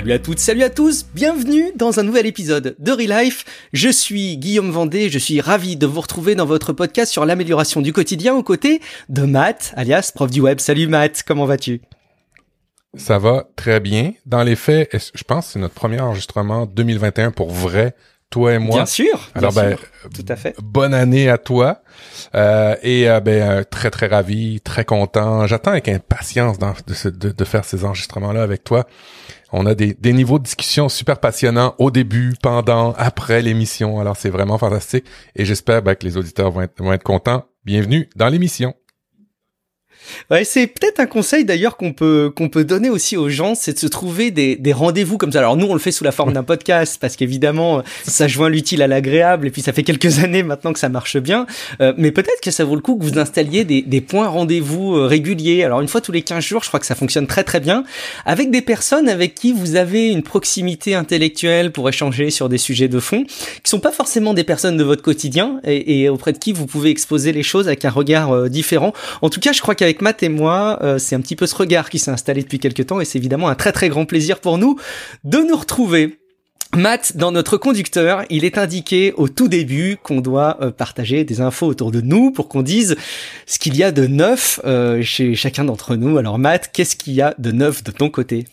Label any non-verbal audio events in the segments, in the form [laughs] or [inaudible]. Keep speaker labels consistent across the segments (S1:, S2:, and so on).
S1: Salut à toutes, salut à tous, bienvenue dans un nouvel épisode de Relife. Je suis Guillaume Vendée, je suis ravi de vous retrouver dans votre podcast sur l'amélioration du quotidien aux côtés de Matt, alias prof du web. Salut Matt, comment vas-tu?
S2: Ça va très bien. Dans les faits, je pense que c'est notre premier enregistrement 2021 pour vrai, toi et moi.
S1: Bien sûr.
S2: Alors
S1: bien
S2: ben,
S1: sûr, tout à fait.
S2: bonne année à toi. Euh, et euh, ben euh, très très ravi, très content. J'attends avec impatience de, ce- de- de faire ces enregistrements-là avec toi. On a des, des niveaux de discussion super passionnants au début, pendant, après l'émission. Alors c'est vraiment fantastique. Et j'espère ben, que les auditeurs vont être, vont être contents. Bienvenue dans l'émission.
S1: Ouais, c'est peut-être un conseil d'ailleurs qu'on peut qu'on peut donner aussi aux gens, c'est de se trouver des, des rendez-vous comme ça. Alors nous, on le fait sous la forme d'un podcast parce qu'évidemment, ça joint l'utile à l'agréable et puis ça fait quelques [laughs] années maintenant que ça marche bien. Euh, mais peut-être que ça vaut le coup que vous installiez des, des points rendez-vous euh, réguliers. Alors une fois tous les 15 jours, je crois que ça fonctionne très très bien avec des personnes avec qui vous avez une proximité intellectuelle pour échanger sur des sujets de fond qui sont pas forcément des personnes de votre quotidien et, et auprès de qui vous pouvez exposer les choses avec un regard euh, différent. En tout cas, je crois qu'avec Matt et moi, euh, c'est un petit peu ce regard qui s'est installé depuis quelques temps et c'est évidemment un très très grand plaisir pour nous de nous retrouver. Matt, dans notre conducteur, il est indiqué au tout début qu'on doit euh, partager des infos autour de nous pour qu'on dise ce qu'il y a de neuf euh, chez chacun d'entre nous. Alors Matt, qu'est-ce qu'il y a de neuf de ton côté?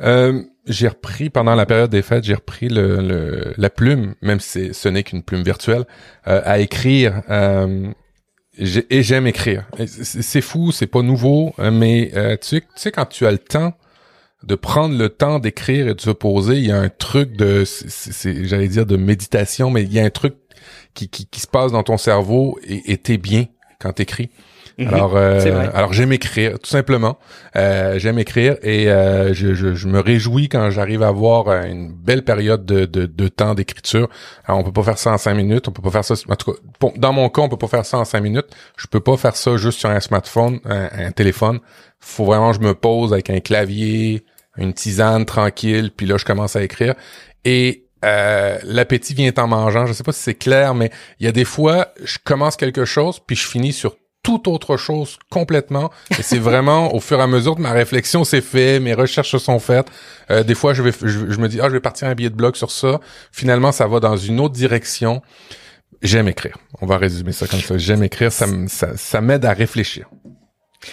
S2: J'ai repris pendant la période des fêtes, j'ai repris la plume, même si ce n'est qu'une plume virtuelle, à écrire. Et j'aime écrire. C'est fou, c'est pas nouveau, euh, mais euh, tu, sais, quand tu as le temps de prendre le temps d'écrire et de se poser, il y a un truc de, j'allais dire de méditation, mais il y a un truc qui, qui, se passe dans ton cerveau et et t'es bien quand t'écris. Alors, euh, alors j'aime écrire, tout simplement. Euh, j'aime écriire et euh, je, je, je me réjouis quand j'arrive à avoir euh, une belle période de, de, de temps d'écriture. Alors, on peut pas faire ça en cinq minutes, on peut pas faire ça. En tout cas, pour- dans mon cas, on peut pas faire ça en cinq minutes. Je peux pas faire ça juste sur un smartphone, un, un téléphone. Faut vraiment que je me pose avec un clavier, une tisane tranquille, puis là, je commence à écrire. Et euh, l'appétit vient en mangeant. Je sais pas si c'est clair, mais il y a des fois, je commence quelque chose, puis je finis sur toute autre chose complètement. Et c'est vraiment au fur et à mesure que ma réflexion s'est faite, mes recherches se sont faites. Euh, des fois, je vais, je, je me dis, ah, je vais partir un billet de blog sur ça. Finalement, ça va dans une autre direction. J'aime écrire. On va résumer ça comme ça. J'aime écrire. Ça, ça, ça m'aide à réfléchir.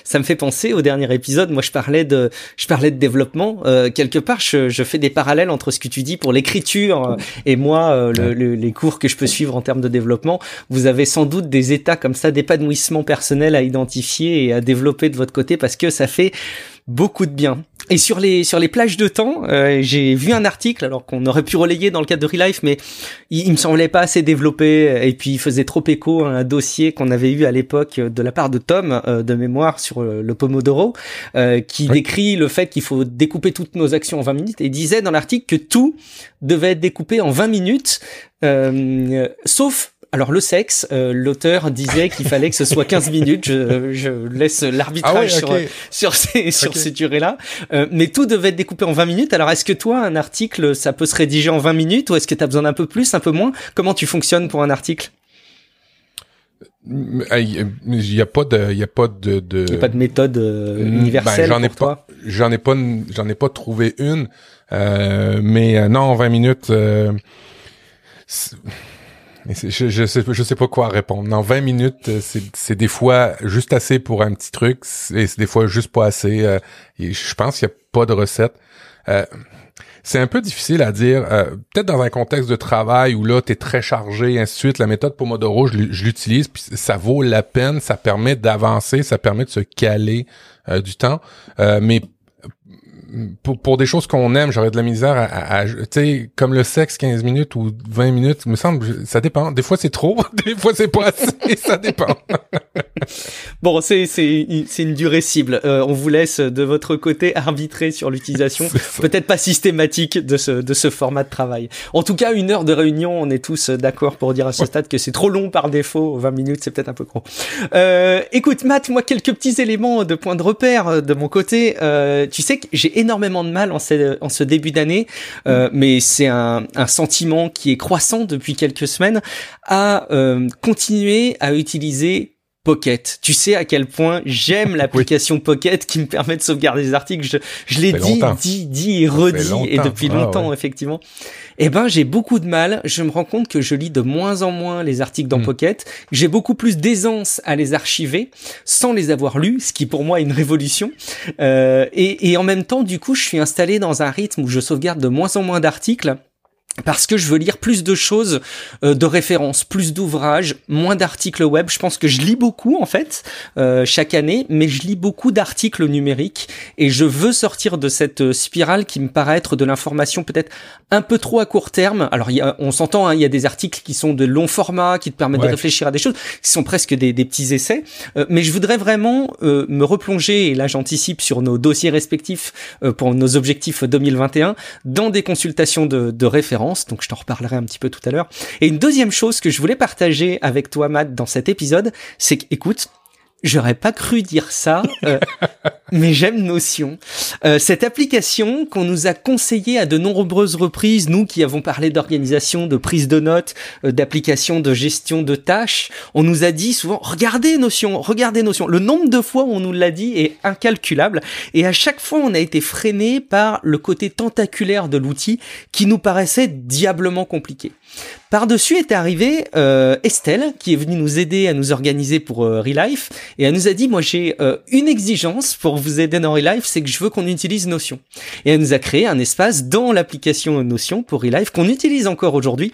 S1: Ça me fait penser au dernier épisode. Moi, je parlais de, je parlais de développement. Euh, quelque part, je, je fais des parallèles entre ce que tu dis pour l'écriture euh, et moi, euh, le- le- les cours que je peux suivre en termes de développement. Vous avez sans doute des états comme ça d'épanouissement personnel à identifier et à développer de votre côté parce que ça fait beaucoup de bien. Et sur les sur les plages de temps, euh, j'ai vu un article alors qu'on aurait pu relayer dans le cadre de Relife, mais il, il me semblait pas assez développé et puis il faisait trop écho à un dossier qu'on avait eu à l'époque de la part de Tom euh, de mémoire sur euh, le Pomodoro, euh, qui
S2: Oui.
S1: décrit le fait qu'il faut découper toutes nos actions en 20 minutes et disait dans l'article que tout devait être découpé en 20 minutes, euh, sauf alors le sexe, euh, l'auteur disait qu'il fallait que ce soit 15 minutes. Je, je laisse l'arbitrage
S2: Ah
S1: sur,
S2: ouais,
S1: sur ces, sur ces durées-là. Euh, mais tout devait être découpé en 20 minutes. Alors, est-ce que toi, un article, ça peut se rédiger en 20 minutes ou est-ce que tu as besoin d'un peu plus, un peu moins? Comment tu fonctionnes pour un article?
S2: Il y a pas de, il y a pas de, de...
S1: N'y a pas de méthode euh,
S2: Mm,
S1: universelle
S2: ben, j'en ai
S1: pour toi?
S2: J'en ai pas, j'en ai pas trouvé une, euh, mais euh, non, 20 minutes. euh, je, je sais, pas quoi répondre. Non, 20 minutes, euh, c'est, des fois juste assez pour un petit truc, et c'est des fois juste pas assez. euh, je pense qu'il y a pas de recette. Euh, c'est un peu difficile à dire. peut-être dans un contexte de travail où là, tu es très chargé, et ainsi de suite. La méthode Pomodoro, je, l'u- je l'utilise, puis ça vaut la peine. Ça permet d'avancer, ça permet de se caler du temps. Mais pour, pour des choses qu'on aime, j'aurais de la misère à, à- à- tu sais, comme le sexe, 15 minutes ou 20 minutes, il me semble, ça dépend. Des fois, c'est trop, [laughs] des fois, c'est pas assez, ça dépend. [laughs]
S1: Bon, c'est c'est c'est une durée cible. Euh, on vous laisse de votre côté arbitrer sur l'utilisation, peut-être pas systématique de ce de ce format de travail. En tout cas, une heure de réunion, on est tous d'accord pour dire à ce stade que c'est trop long par défaut. 20 minutes, c'est peut-être un peu trop. Euh, écoute, Matt, moi quelques petits éléments de points de repère euh, de mon côté. Euh, tu sais que j'ai énormément de mal en ce, en ce début d'année, euh, mais c'est un, un sentiment qui est croissant depuis quelques semaines à euh, continuer à utiliser Pocket. Tu sais à quel point j'aime [laughs] l'application Pocket qui me permet de sauvegarder des articles. Je, je l'ai dit, dit, dit et redit et depuis ah longtemps effectivement. Eh ben j'ai beaucoup de mal. Je me rends compte que je lis de moins en moins les articles dans hmm. Pocket. J'ai beaucoup plus d'aisance à les archiver sans les avoir lus, ce qui pour moi est une révolution. Euh, et, et en même temps, du coup, je suis installé dans un rythme où je sauvegarde de moins en moins d'articles parce que je veux lire plus de choses euh, de référence, plus d'ouvrages, moins d'articles web. Je pense que je lis beaucoup en fait euh, chaque année, mais je lis beaucoup d'articles numériques et je veux sortir de cette euh, spirale qui me paraît être de l'information peut-être un peu trop à court terme. Alors y a, on s'entend, hein, il y a des articles qui sont de long format, qui te permettent de réfléchir à des choses, qui sont presque des, des petits essais. mais je voudrais vraiment me replonger, et là j'anticipe sur nos dossiers respectifs pour nos objectifs 2021, dans des consultations de, de référence donc je t'en reparlerai un petit peu tout à l'heure. Et une deuxième chose que je voulais partager avec toi, Matt, dans cet épisode, c'est que, écoute, J'aurais pas cru dire ça, euh, [laughs] mais j'aime Notion. Euh, cette application qu'on nous a conseillée à de nombreuses reprises, nous qui avons parlé d'organisation, de prise de notes, euh, d'application de gestion de tâches, on nous a dit souvent regardez Notion, regardez Notion. Le nombre de fois où on nous l'a dit est incalculable et à chaque fois on a été freiné par le côté tentaculaire de l'outil qui nous paraissait diablement compliqué. Par-dessus est arrivée euh, Estelle, qui est venue nous aider à nous organiser pour euh, Relife, et elle nous a dit, moi j'ai euh, une exigence pour vous aider dans Relife, c'est que je veux qu'on utilise Notion. Et elle nous a créé un espace dans l'application Notion pour Relife qu'on utilise encore aujourd'hui.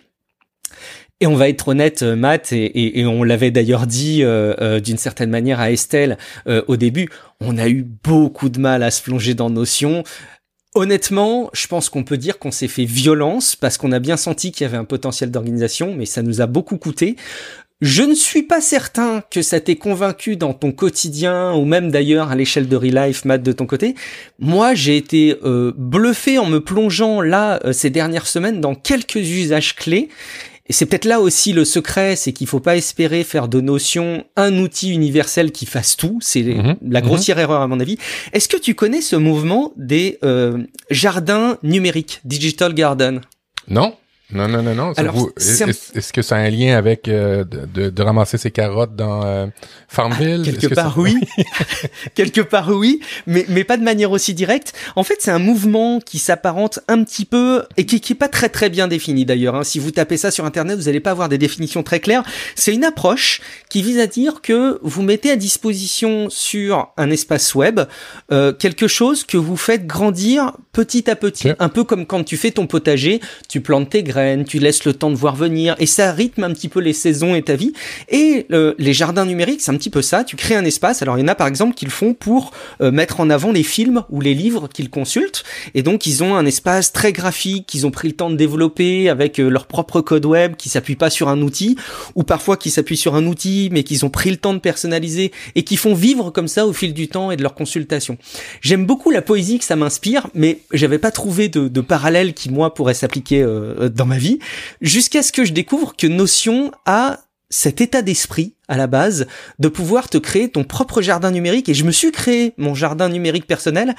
S1: Et on va être honnête, euh, Matt, et, et, on l'avait d'ailleurs dit d'une certaine manière à Estelle au début, on a eu beaucoup de mal à se plonger dans Notion. Honnêtement, je pense qu'on peut dire qu'on s'est fait violence parce qu'on a bien senti qu'il y avait un potentiel d'organisation, mais ça nous a beaucoup coûté. Je ne suis pas certain que ça t'ait convaincu dans ton quotidien ou même d'ailleurs à l'échelle de Real Life, Matt, de ton côté. Moi, j'ai été euh, bluffé en me plongeant là euh, ces dernières semaines dans quelques usages clés et c'est peut-être là aussi le secret, c'est qu'il faut pas espérer faire de Notion un outil universel qui fasse tout. C'est mhm. la grossière mhm. erreur à mon avis. Est-ce que tu connais ce mouvement des euh, jardins numériques, digital garden?
S2: Non. Non, non, non, non. est-ce, que ça a un lien avec euh, de, de, ramasser ses carottes dans euh, Farmville?
S1: Ah, quelque part, oui. [laughs] quelque part, oui, mais, mais pas de manière aussi directe. En fait, c'est un mouvement qui s'apparente un petit peu et qui, qui est pas très très bien défini d'ailleurs. Hein. Si vous tapez ça sur Internet, vous n'allez pas avoir des définitions très claires. C'est une approche qui vise à dire que vous mettez à disposition sur un espace web euh, quelque chose que vous faites grandir petit à petit. Un peu comme quand tu fais ton potager, tu plantes tes graines tu laisses le temps de voir venir, et ça rythme un petit peu les saisons et ta vie. Et euh, les jardins numériques, c'est un petit peu ça. Tu crées un espace. Alors il y en a par exemple qui le font pour euh, mettre en avant les films ou les livres qu'ils consultent, et donc ils ont un espace très graphique qu'ils ont pris le temps de développer avec euh, leur propre code web qui s'appuie pas sur un outil, ou parfois qui s'appuie sur un outil mais qu'ils ont pris le temps de personnaliser et qui font vivre comme ça au fil du temps et de leur consultation. J'aime beaucoup la poésie que ça m'inspire, mais j'avais pas trouvé de, parallèle qui moi pourrait s'appliquer dans vie, jusqu'à ce que je découvre que Notion a cet état d'esprit à la base de pouvoir te créer ton propre jardin numérique et je me suis créé mon jardin numérique personnel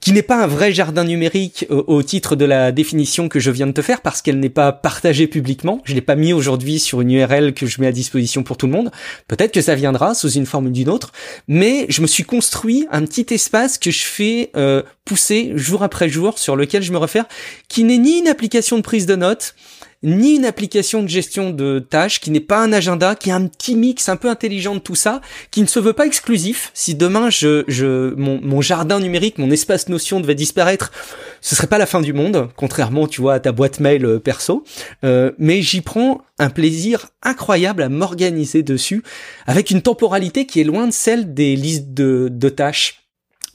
S1: qui n'est pas un vrai jardin numérique euh, au, titre de la définition que je viens de te faire parce qu'elle n'est pas partagée publiquement. Je l'ai pas mis aujourd'hui sur une URL que je mets à disposition pour tout le monde. Peut-être que ça viendra sous une forme ou d'une autre, mais je me suis construit un petit espace que je fais euh, pousser jour après jour sur lequel je me refaire qui n'est ni une application de prise de notes, ni une application de gestion de tâches, qui n'est pas un agenda, qui est un petit mix un peu intelligent de tout ça, qui ne se veut pas exclusif. Si demain je, je mon, mon jardin numérique, mon espace notion devait disparaître, ce serait pas la fin du monde, contrairement, tu vois, à ta boîte mail euh, perso. Euh, mais j'y prends un plaisir incroyable à m'organiser dessus, avec une temporalité qui est loin de celle des listes de, de tâches.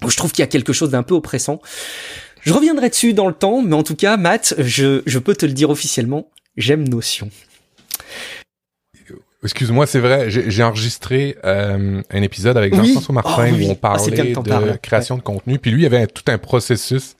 S1: Je trouve qu'il y a quelque chose d'un peu oppressant. Je reviendrai dessus dans le temps, mais en tout cas, Matt, je, je peux te le dire officiellement, J'aime Notion.
S2: Excuse-moi, c'est vrai, j'ai enregistré euh, un épisode avec Jean-François Martin oh où on parlait de, création de contenu, puis lui, il avait tout un processus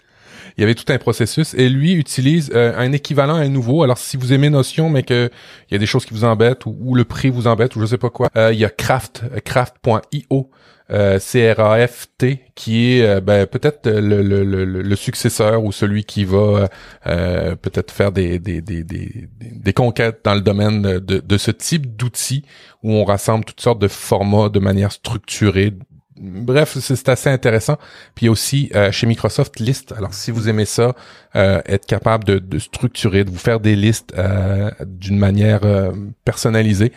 S2: il y avait tout un processus. Et lui utilise un équivalent à un nouveau. Alors, si vous aimez Notion, mais que il y a des choses qui vous embêtent ou, le prix vous embête ou je sais pas quoi, il y a Craft, Craft.io euh, CRAFT, qui est euh, ben, peut-être le, le, le, successeur ou celui qui va euh, peut-être faire des, des, des, des, des conquêtes dans le domaine de, de ce type d'outils où on rassemble toutes sortes de formats de manière structurée, bref, c'est assez intéressant. Puis aussi euh, chez Microsoft List. Alors si vous aimez ça, euh, être capable de, de, structurer, de vous faire des listes euh, d'une manière personnalisée,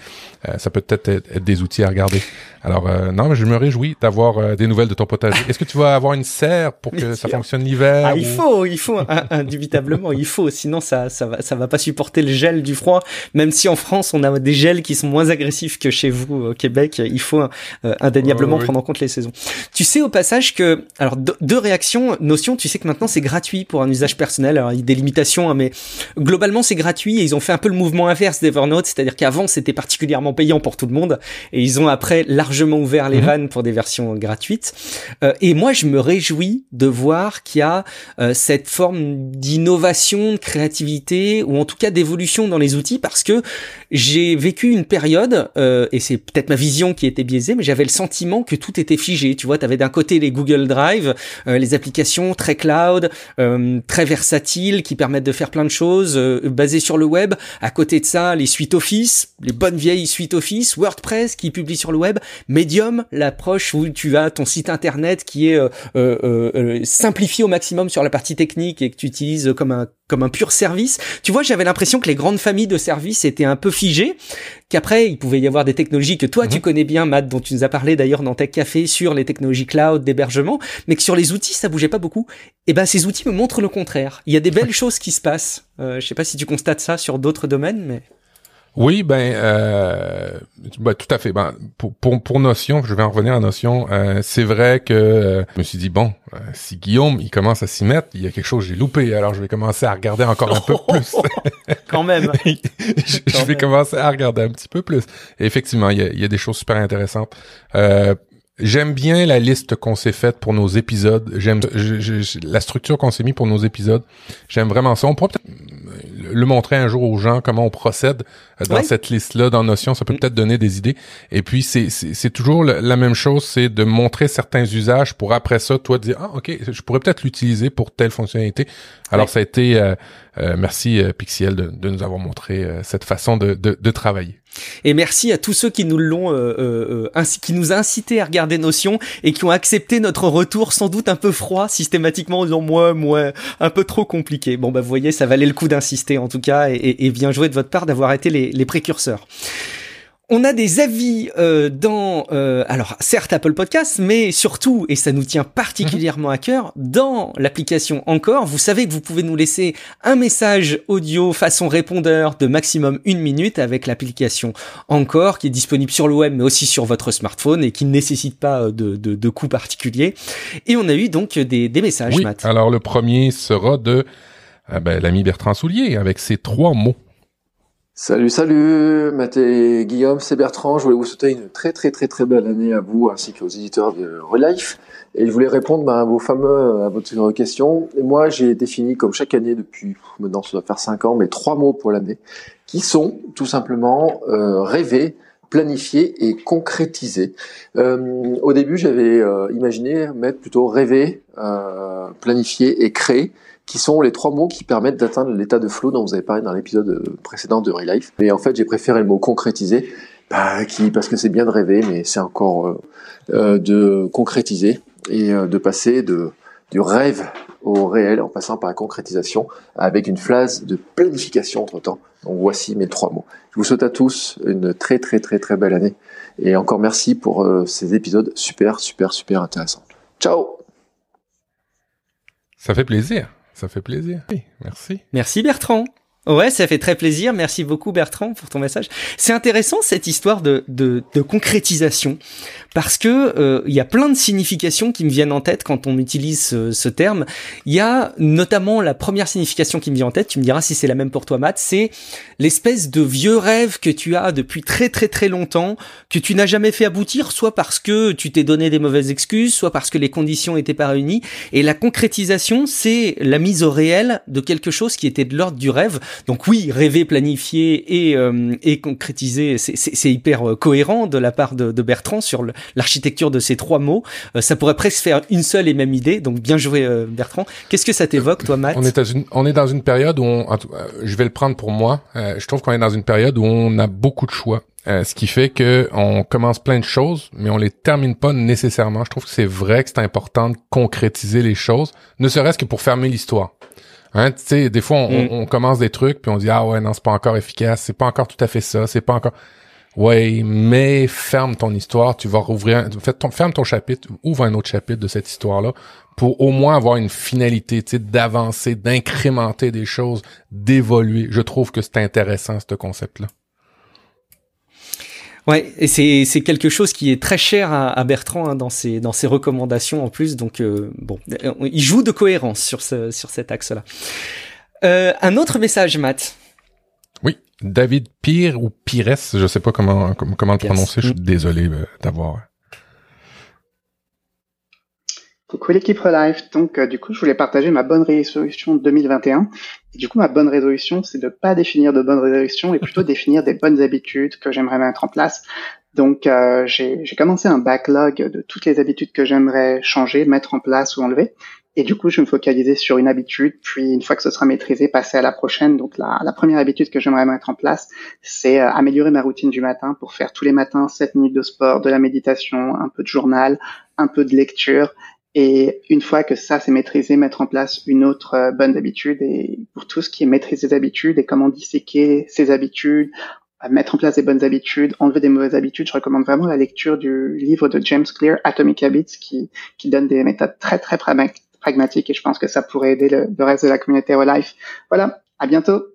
S2: ça peut peut-être être, des outils à regarder. Alors non, mais je me réjouis d'avoir des nouvelles de ton potager. Est-ce que tu vas avoir une serre pour que ça [laughs] fonctionne l'hiver
S1: ah, Il faut, il faut indubitablement, il faut. Sinon ça ça va ça va pas supporter le gel du froid. Même si en France on a des gels qui sont moins agressifs que chez vous au Québec, il faut indéniablement prendre en compte les saison. Tu sais au passage que, alors deux réactions, Notion, tu sais que maintenant c'est gratuit pour un usage personnel. Alors il y a des limitations, hein, mais globalement c'est gratuit et ils ont fait un peu le mouvement inverse d'Evernote, c'est-à-dire qu'avant c'était particulièrement payant pour tout le monde et ils ont après largement ouvert les mhm. vannes pour des versions gratuites. Euh, et moi je me réjouis de voir qu'il y a euh, cette forme d'innovation, de créativité ou en tout cas d'évolution dans les outils parce que j'ai vécu une période euh, et c'est peut-être ma vision qui était biaisée, mais j'avais le sentiment que tout était figé. Tu vois, tu avais d'un côté les Google Drive, euh, les applications très cloud, euh, très versatiles, qui permettent de faire plein de choses, euh, basées sur le web. À côté de ça, les suites Office, les bonnes vieilles suites Office, WordPress qui publie sur le web, Medium, l'approche où tu as ton site internet qui est simplifié au maximum sur la partie technique et que tu utilises comme un comme un pur service. Tu vois, j'avais l'impression que les grandes familles de services étaient un peu figées, qu'après il pouvait y avoir des technologies que toi tu mhm. connais bien, Matt, dont tu nous as parlé d'ailleurs dans Tech Café sur les technologies cloud d'hébergement, mais que sur les outils ça bougeait pas beaucoup. Et eh ben ces outils me montrent le contraire. Il y a des belles [laughs] choses qui se passent. Euh, je sais pas si tu constates ça sur d'autres domaines, mais
S2: oui, ben, euh, ben, tout à fait. Ben, pour, pour, pour Notion, je vais en revenir à Notion. Euh, c'est vrai que euh, je me suis dit bon, euh, si Guillaume il commence à s'y mettre, il y a quelque chose que j'ai loupé. Alors je vais commencer à regarder encore un peu plus. [laughs]
S1: Quand même. [laughs]
S2: je, vais commencer à regarder un petit peu plus. Et effectivement, il y a, il y a des choses super intéressantes. Euh, J'aime bien la liste qu'on s'est faite pour nos épisodes. J'aime la structure qu'on s'est mis pour nos épisodes. J'aime vraiment ça. On pourrait peut-être le montrer un jour aux gens comment on procède dans cette liste-là, dans Notion. Ça peut mm. peut-être donner des idées. Et puis c'est toujours la même chose, c'est de montrer certains usages pour après ça, toi dire ah ok, je pourrais peut-être l'utiliser pour telle fonctionnalité. Alors ça a été euh, euh, merci euh, Pixiel de, de, nous avoir montré cette façon de, de, de travailler.
S1: Et merci à tous ceux qui nous l'ont, euh, euh, euh qui nous incité à regarder Notion et qui ont accepté notre retour sans doute un peu froid systématiquement en disant moi, moi, un peu trop compliqué. Bon bah vous voyez, ça valait le coup d'insister en tout cas et, bien joué de votre part d'avoir été les précurseurs. On a des avis euh, dans, euh, alors certes Apple Podcasts, mais surtout, et ça nous tient particulièrement à cœur, dans l'application Encore. Vous savez que vous pouvez nous laisser un message audio façon répondeur de maximum une minute avec l'application Encore, qui est disponible sur le web, mais aussi sur votre smartphone et qui ne nécessite pas euh, de, de, de coût particulier. Et on a eu donc des, des messages,
S2: oui, Alors le premier sera de ben, l'ami Bertrand Soulier avec ses trois mots.
S3: Salut, salut, Matt et Guillaume, c'est Bertrand. Je voulais vous souhaiter une très très très très belle année à vous ainsi qu'aux éditeurs de Relife. Et je voulais répondre bah, à vos fameux, à votre question. Et moi, j'ai défini comme chaque année depuis maintenant ça doit faire cinq ans, mais trois mots pour l'année, qui sont tout simplement euh, rêver, planifier et concrétiser. Euh, au début, j'avais euh, imaginé mettre plutôt rêver, planifier et créer qui sont les trois mots qui permettent d'atteindre l'état de flow dont vous avez parlé dans l'épisode précédent de Relife. Et en fait, j'ai préféré le mot concrétiser, bah, parce que c'est bien de rêver, mais c'est encore euh, euh de concrétiser et euh, de passer du rêve au réel en passant par la concrétisation avec une phase de planification entre temps. Donc voici mes trois mots. Je vous souhaite à tous une très très très très belle année et encore merci pour euh, ces épisodes super super super intéressants. Ciao
S2: Ça fait plaisir. Ça fait plaisir. Oui, merci.
S1: Merci Bertrand. Ouais, ça fait très plaisir. Merci beaucoup Bertrand pour ton message. C'est intéressant cette histoire de, de, de concrétisation parce que euh, il y a plein de significations qui me viennent en tête quand on utilise ce, ce, terme. Il y a notamment la première signification qui me vient en tête. Tu me diras si c'est la même pour toi, Matt. C'est l'espèce de vieux rêve que tu as depuis très très très longtemps que tu n'as jamais fait aboutir, soit parce que tu t'es donné des mauvaises excuses, soit parce que les conditions étaient pas réunies. Et la concrétisation, c'est la mise au réel de quelque chose qui était de l'ordre du rêve donc oui, rêver, planifier et, euh, et concrétiser, c'est hyper euh, cohérent de la part de, de Bertrand sur l'architecture de ces trois mots. Euh, ça pourrait presque faire une seule et même idée. Donc bien joué Bertrand. Qu'est-ce que ça t'évoque toi, Matt?
S2: On est dans une on est dans une période où on, je vais le prendre pour moi. je trouve qu'on est dans une période où on a beaucoup de choix. ce qui fait que on commence plein de choses, mais on les termine pas nécessairement. Je trouve que c'est vrai que c'est important de concrétiser les choses, ne serait-ce que pour fermer l'histoire. Hein, tu sais, des fois, mm. on, commence des trucs, puis on dit, ah ouais, non, c'est pas encore efficace, c'est pas encore tout à fait ça, c'est pas encore... Ouais, mais ferme ton histoire, tu vas rouvrir, ton, ferme ton chapitre, ouvre un autre chapitre de cette histoire-là pour au moins avoir une finalité, tu sais, d'avancer, d'incrémenter des choses, d'évoluer. Je trouve que c'est intéressant, ce concept-là.
S1: Ouais, et c'est c'est quelque chose qui est très cher à, à Bertrand hein, dans ses dans ses recommandations en plus. Donc euh, bon, il joue de cohérence sur ce sur cet axe-là. Euh, un autre message, Matt.
S2: Oui, David Pire ou Pires, je sais pas comment comment, le prononcer. Je suis mm. désolé euh, d'avoir
S4: Coucou l'équipe Relife. Donc, euh, du coup, je voulais partager ma bonne résolution 2021. Et du coup, ma bonne résolution, c'est de pas définir de bonnes résolutions et plutôt [laughs] définir des bonnes habitudes que j'aimerais mettre en place. Donc, euh, j'ai commencé un backlog de toutes les habitudes que j'aimerais changer, mettre en place ou enlever. Et du coup, je vais me focaliser sur une habitude, puis une fois que ce sera maîtrisé, passer à la prochaine. Donc, la, la première habitude que j'aimerais mettre en place, c'est euh, améliorer ma routine du matin pour faire tous les matins 7 minutes de sport, de la méditation, un peu de journal, un peu de lecture et une fois que ça c'est maîtrisé, mettre en place une autre euh, bonne habitude. Et pour tout ce qui est maîtriser ses habitudes et comment disséquer ses habitudes, mettre en place des bonnes habitudes, enlever des mauvaises habitudes, je recommande vraiment la lecture du livre de James Clear, Atomic Habits, qui, qui donne des méthodes très très pragmatiques et je pense que ça pourrait aider le, le reste de la communauté Relife. Voilà, à bientôt.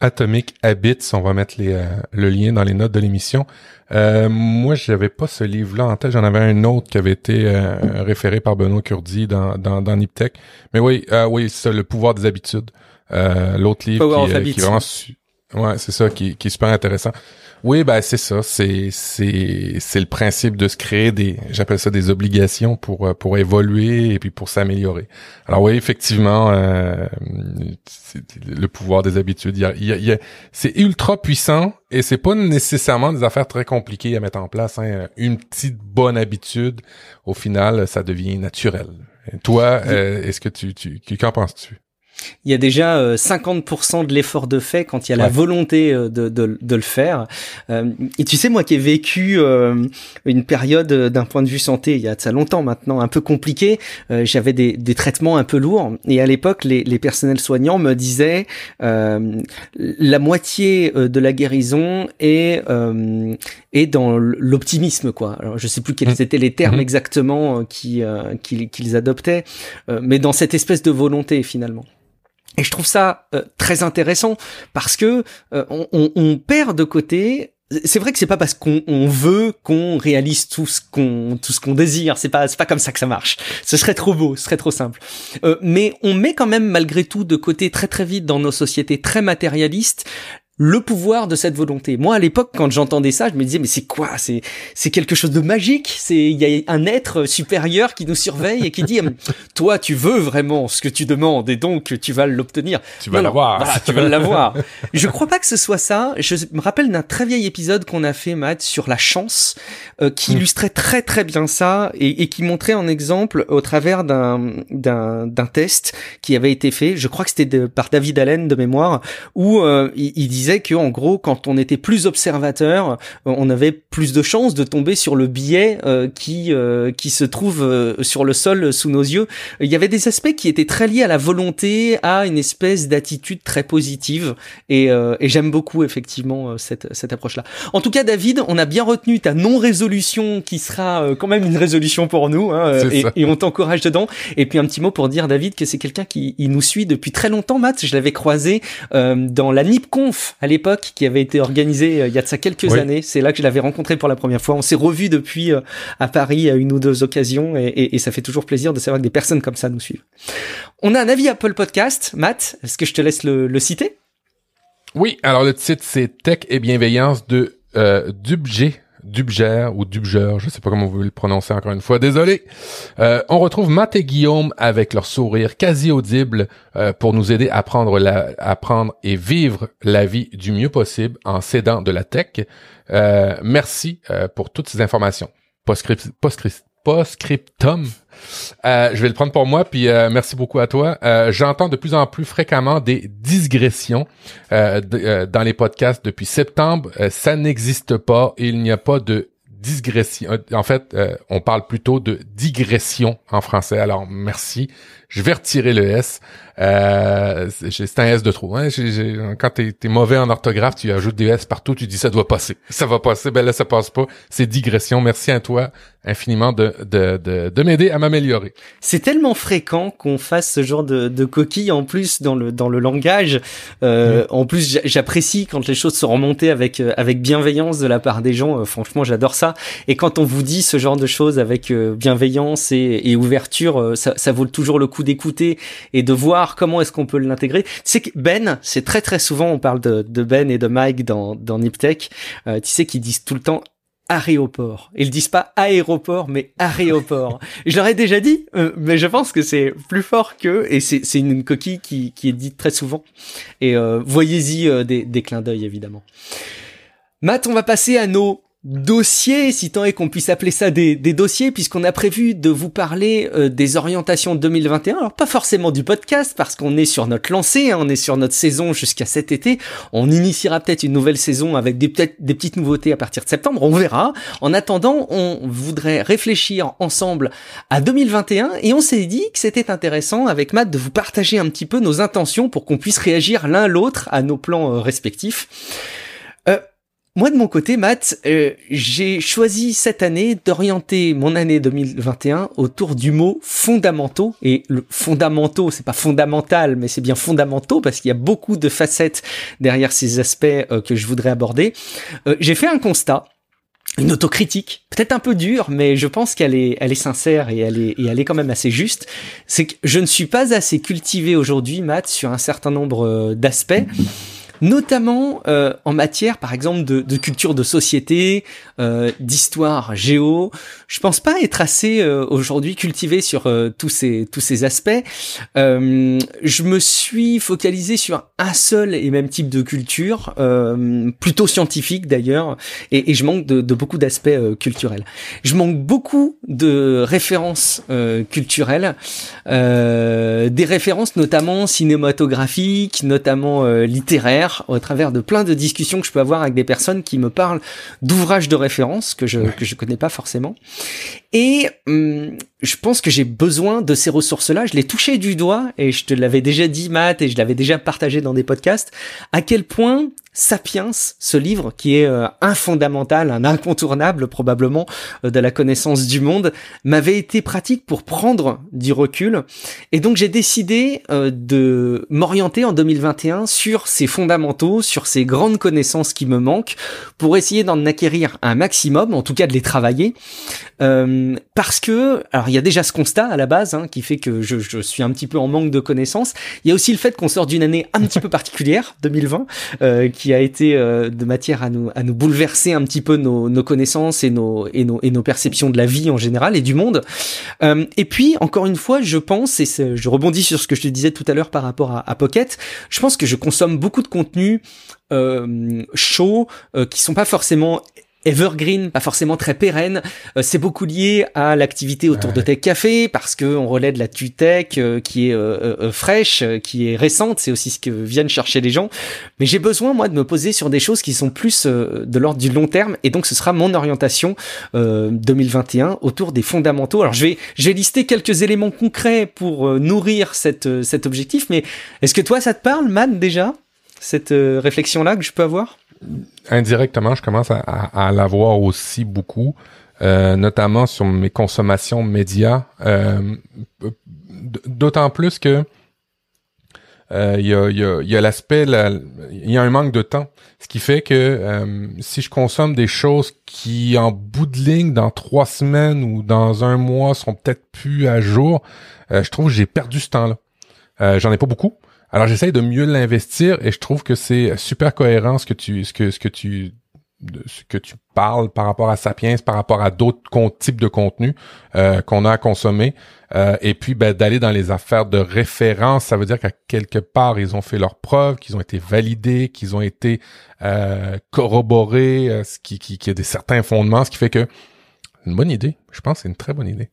S2: Atomic Habits, on va mettre les, euh, le lien dans les notes de l'émission. Euh, moi, j'avais pas ce livre-là en tête. J'en avais un autre qui avait été euh, référé par Benoît Curdi dans, dans, dans Niptech. Mais oui, euh, oui, c'est le pouvoir des habitudes. L'autre livre qui, qui, est vraiment... Ouais, c'est ça, qui, qui est super intéressant. Oui, ben c'est ça. C'est c'est c'est le principe de se créer des, j'appelle ça des obligations pour euh, pour évoluer et puis pour s'améliorer. Alors oui, effectivement, euh, le pouvoir des habitudes. Il y a, y a, c'est ultra puissant et c'est pas nécessairement des affaires très compliquées à mettre en place. Hein. Une petite bonne habitude, au final, ça devient naturel. Et toi, euh, est-ce que tu tu qu'en penses-tu?
S1: Il y a déjà 50% euh, de l'effort de fait quand il y a la volonté euh, de, de, de, le faire. Euh, et tu sais, moi qui ai vécu une période d'un point de vue santé, il y a de ça longtemps maintenant, un peu compliqué, j'avais des, des, traitements un peu lourds. Et à l'époque, les, les, personnels soignants me disaient la moitié de la guérison est, est dans l'optimisme. quoi. Alors, je sais plus quels mmh. étaient les termes mmh. exactement qui, qu'ils adoptaient, mais dans cette espèce de volonté finalement. Et je trouve ça euh, très intéressant parce que euh, on, perd de côté. C'est vrai que c'est pas parce qu'on veut qu'on réalise tout ce qu'on tout ce qu'on désire. C'est pas c'est pas comme ça que ça marche. Ce serait trop beau, ce serait trop simple. Euh, mais on met quand même malgré tout de côté très très vite dans nos sociétés très matérialistes le pouvoir de cette volonté. Moi, à l'époque, quand j'entendais ça, je me disais, mais c'est quoi? C'est c'est quelque chose de magique. C'est il y a un être supérieur qui nous surveille et qui dit, [laughs] toi, tu veux vraiment ce que tu demandes et donc tu vas l'obtenir.
S2: Tu vas l'avoir.
S1: tu vas l'avoir. je crois pas que ce soit ça. Je me rappelle d'un très vieil épisode qu'on a fait, Matt, sur la chance, euh, qui hmm. illustrait très très bien ça et, et qui montrait en exemple au travers d'un d'un d'un test qui avait été fait. Je crois que c'était par David Allen de mémoire où euh, il, il disait disait que en gros, quand on était plus observateur, on avait plus de chances de tomber sur le biais qui qui se trouve sur le sol sous nos yeux. Il y avait des aspects qui étaient très liés à la volonté, à une espèce d'attitude très positive, et, et j'aime beaucoup effectivement cette cette approche-là. En tout cas, David, on a bien retenu ta non-résolution qui sera quand même une résolution pour nous, hein, et, et, on t'encourage dedans. Et puis un petit mot pour dire David que c'est quelqu'un qui il nous suit depuis très longtemps. Matt, je l'avais croisé euh, dans la NipConf à l'époque, qui avait été organisée euh, il y a de ça quelques années. C'est là que je l'avais rencontré pour la première fois. On s'est revu depuis euh, à Paris à une ou deux occasions, et, et, et, ça fait toujours plaisir de savoir que des personnes comme ça nous suivent. On a un avis Apple Podcast, Matt. Est-ce que je te laisse le, le citer?
S2: Oui. Alors le titre c'est Tech et bienveillance de euh, Dubger ou Dubger, je sais pas comment vous le prononcer encore une fois, désolé. Euh, on retrouve Matt et Guillaume avec leur sourire quasi audible euh, pour nous aider à prendre, et vivre la vie du mieux possible en s'aidant de la tech. Euh, merci pour toutes ces informations. Postscript, postscript, postscriptum. Euh, je vais le prendre pour moi, puis euh, merci beaucoup à toi. Euh, J'entends de plus en plus fréquemment des digressions dans les podcasts depuis septembre. ça n'existe pas. Il n'y a pas de digression. En fait, on parle plutôt de digression en français. Alors, merci. Je vais retirer le S. Euh, c'est un S de trop. Hein? quand t'es es mauvais en orthographe, tu ajoutes des S partout, tu dis ça doit passer. Ça va passer, ben là ça passe pas. C'est digression. Merci à toi infiniment de, de, de, de m'aider à m'améliorer.
S1: C'est tellement fréquent qu'on fasse ce genre de, de coquilles en plus dans le, dans le langage. Euh, En plus, j'apprécie quand les choses sont remontées avec, euh, avec bienveillance de la part des gens. Euh, franchement, j'adore ça. Et quand on vous dit ce genre de choses avec euh, bienveillance et, et ouverture, ça, ça vaut toujours le coup d'écouter et de voir comment est-ce qu'on peut l'intégrer. C'est que Ben, c'est très très souvent, on parle de, Ben et de Mike dans, dans Niptech, euh, tu sais qu'ils disent tout le temps aéroport. Ils disent pas aéroport, mais aéroport. je leur ai déjà dit, euh, mais je pense que c'est plus fort que, et c'est une coquille qui, qui est dite très souvent. Et euh, voyez-y des, des clins d'œil, évidemment. Matt, on va passer à nos dossiers, si tant est qu'on puisse appeler ça des, dossiers, puisqu'on a prévu de vous parler euh, des orientations 2021. Alors pas forcément du podcast, parce qu'on est sur notre lancée, hein, on est sur notre saison jusqu'à cet été. On initiera peut-être une nouvelle saison avec des, des petites nouveautés à partir de septembre, on verra. En attendant, on voudrait réfléchir ensemble à 2021, et on s'est dit que c'était intéressant avec Matt de vous partager un petit peu nos intentions pour qu'on puisse réagir l'un l'autre à nos plans euh, respectifs. Moi de mon côté, Matt, euh, j'ai choisi cette année d'orienter mon année 2021 autour du mot fondamentaux. Et le fondamentaux, c'est pas fondamental, mais c'est bien fondamentaux parce qu'il y a beaucoup de facettes derrière ces aspects euh, que je voudrais aborder. Euh, j'ai fait un constat une autocritique, peut-être un peu dure, mais je pense qu'elle est, elle est sincère et elle est, et elle est quand même assez juste. C'est que je ne suis pas assez cultivé aujourd'hui, Matt, sur un certain nombre d'aspects notamment euh, en matière, par exemple, de, culture de société, euh, d'histoire géo. Je pense pas être assez euh, aujourd'hui cultivé sur euh, tous ces tous ces aspects. Je me suis focalisé sur un seul et même type de culture, plutôt scientifique d'ailleurs, et, et, je manque de beaucoup d'aspects culturels. Je manque beaucoup de références culturelles, des références notamment cinématographiques, notamment littéraires au travers de plein de discussions que je peux avoir avec des personnes qui me parlent d'ouvrages de référence que je que je connais pas forcément. Et hum, je pense que j'ai besoin de ces ressources-là. Je l'ai touché du doigt et je te l'avais déjà dit, Matt, et je l'avais déjà partagé dans des podcasts. À quel point Sapiens, ce livre qui est euh, un fondamental, un incontournable probablement euh, de la connaissance du monde, m'avait été pratique pour prendre du recul. Et donc j'ai décidé euh, de m'orienter en 2021 sur ces fondamentaux, sur ces grandes connaissances qui me manquent, pour essayer d'en acquérir un maximum, en tout cas de les travailler. parce que, alors il y a déjà ce constat à la base hein, qui fait que je, je, suis un petit peu en manque de connaissances. Il y a aussi le fait qu'on sort d'une année un petit peu particulière, 2020, qui a été euh, de matière à nous, à nous bouleverser un petit peu nos, nos connaissances et nos, et, nos, et nos perceptions de la vie en général et du monde. Euh, et puis, encore une fois, je pense, et je rebondis sur ce que je te disais tout à l'heure par rapport à, à Pocket, je pense que je consomme beaucoup de contenu euh, chaud, euh, qui sont pas forcément evergreen, pas forcément très pérenne. Euh, c'est beaucoup lié à l'activité autour de Tech Café parce que on relaie de la tutech euh, qui est euh, fraîche, qui est récente. C'est aussi ce que viennent chercher les gens. Mais j'ai besoin moi de me poser sur des choses qui sont plus de l'ordre du long terme et donc ce sera mon orientation 2021 autour des fondamentaux. Alors je vais je vais lister quelques éléments concrets pour nourrir cette cet objectif. Mais est-ce que toi ça te parle, Man déjà? Cette réflexion là que je peux avoir?
S2: Indirectement, je commence à, l'avoir aussi beaucoup, euh, notamment sur mes consommations médias. Euh, D'autant plus que euh, il y a, y a, l'aspect, il y a un manque de temps, ce qui fait que euh, si je consomme des choses qui, en bout de ligne, dans trois semaines ou dans un mois, sont peut-être plus à jour, euh, je trouve que j'ai perdu ce temps-là. J'en ai pas beaucoup, alors j'essaye de mieux l'investir et je trouve que c'est super cohérent ce que tu ce que ce que tu ce que tu parles par rapport à Sapiens, par rapport à d'autres types de contenus euh, qu'on a à consommer. Euh, et puis ben, d'aller dans les affaires de référence, ça veut dire qu'à quelque part, ils ont fait leurs preuves, qu'ils ont été validés, qu'ils ont été euh, corroborés, ce qui, qui, qui a des certains fondements, ce qui fait que une bonne idée. Je pense que c'est une très bonne idée.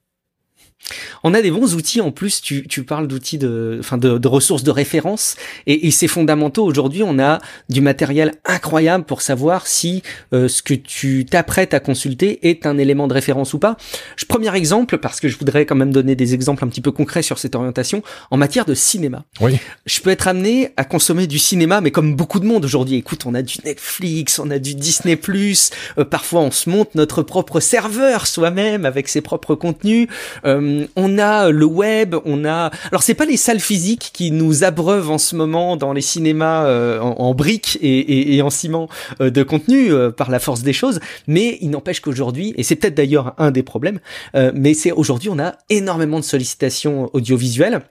S1: On a des bons outils en plus. Tu, tu parles d'outils de, enfin de, de, ressources de référence et, et c'est fondamentaux. Aujourd'hui, on a du matériel incroyable pour savoir si euh, ce que tu t'apprêtes à consulter est un élément de référence ou pas. Je, premier exemple, parce que je voudrais quand même donner des exemples un petit peu concrets sur cette orientation en matière de cinéma.
S2: Oui.
S1: Je peux être amené à consommer du cinéma, mais comme beaucoup de monde aujourd'hui. Écoute, on a du Netflix, on a du Disney+. Euh, parfois, on se monte notre propre serveur soi-même avec ses propres contenus. Euh, euh, on a le web, on a. Alors c'est pas les salles physiques qui nous abreuvent en ce moment dans les cinémas euh, en, briques et, en ciment euh, de contenu par la force des choses, mais il n'empêche qu'aujourd'hui, et c'est peut-être d'ailleurs un des problèmes, mais c'est aujourd'hui on a énormément de sollicitations audiovisuelles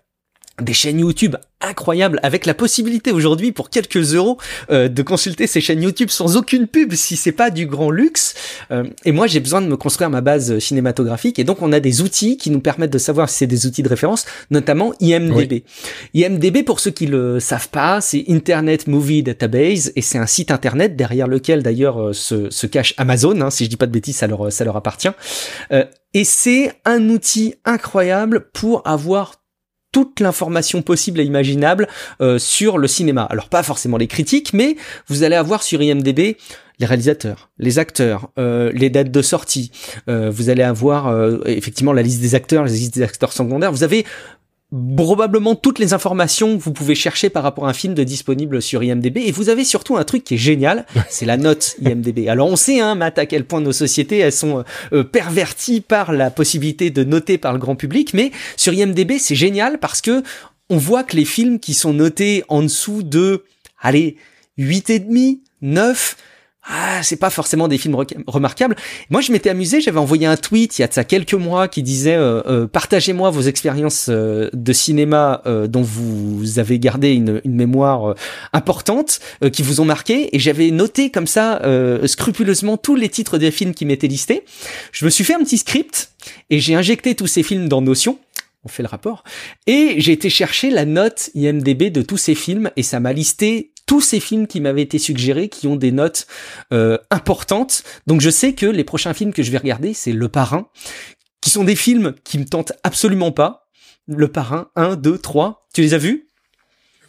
S1: des chaînes YouTube incroyables avec la possibilité aujourd'hui pour quelques euros euh, de consulter ces chaînes YouTube sans aucune pub si c'est pas du grand luxe. Euh, et moi j'ai besoin de me construire ma base cinématographique et donc on a des outils qui nous permettent de savoir si c'est des outils de référence, notamment IMDb. IMDb pour ceux qui le savent pas, c'est Internet Movie Database et c'est un site internet derrière lequel d'ailleurs euh, se, se, cache Amazon. Hein, si je dis pas de bêtises, ça leur ça leur appartient. et c'est un outil incroyable pour avoir toute l'information possible et imaginable euh, sur le cinéma. Alors pas forcément les critiques, mais vous allez avoir sur IMDB les réalisateurs, les acteurs, euh, les dates de sortie. Euh, vous allez avoir effectivement la liste des acteurs, la liste des acteurs secondaires. Vous avez probablement toutes les informations que vous pouvez chercher par rapport à un film de disponible sur IMDb et vous avez surtout un truc qui est génial, c'est la note IMDb. Alors on sait hein Matt à quel point nos sociétés elles sont euh, perverties par la possibilité de noter par le grand public. Mais sur IMDb c'est génial parce que on voit que les films qui sont notés en dessous de allez, 8 et demi, 9 ah, c'est pas forcément des films remarquables. Moi, je m'étais amusé, j'avais envoyé un tweet il y a de ça quelques mois qui disait euh, euh, partagez-moi vos expériences euh, de cinéma dont vous avez gardé une, une mémoire importante, qui vous ont marqué, et j'avais noté comme ça scrupuleusement tous les titres des films qui m'étaient listés. Je me suis fait un petit script et j'ai injecté tous ces films dans Notion on fait le rapport. Et j'ai été chercher la note IMDB de tous ces films et ça m'a listé tous ces films qui m'avaient été suggérés, qui ont des notes euh, importantes. Donc je sais que les prochains films que je vais regarder, c'est Le Parrain, qui sont des films qui me tentent absolument pas. Le Parrain 1, 2, 3. Tu les as vus?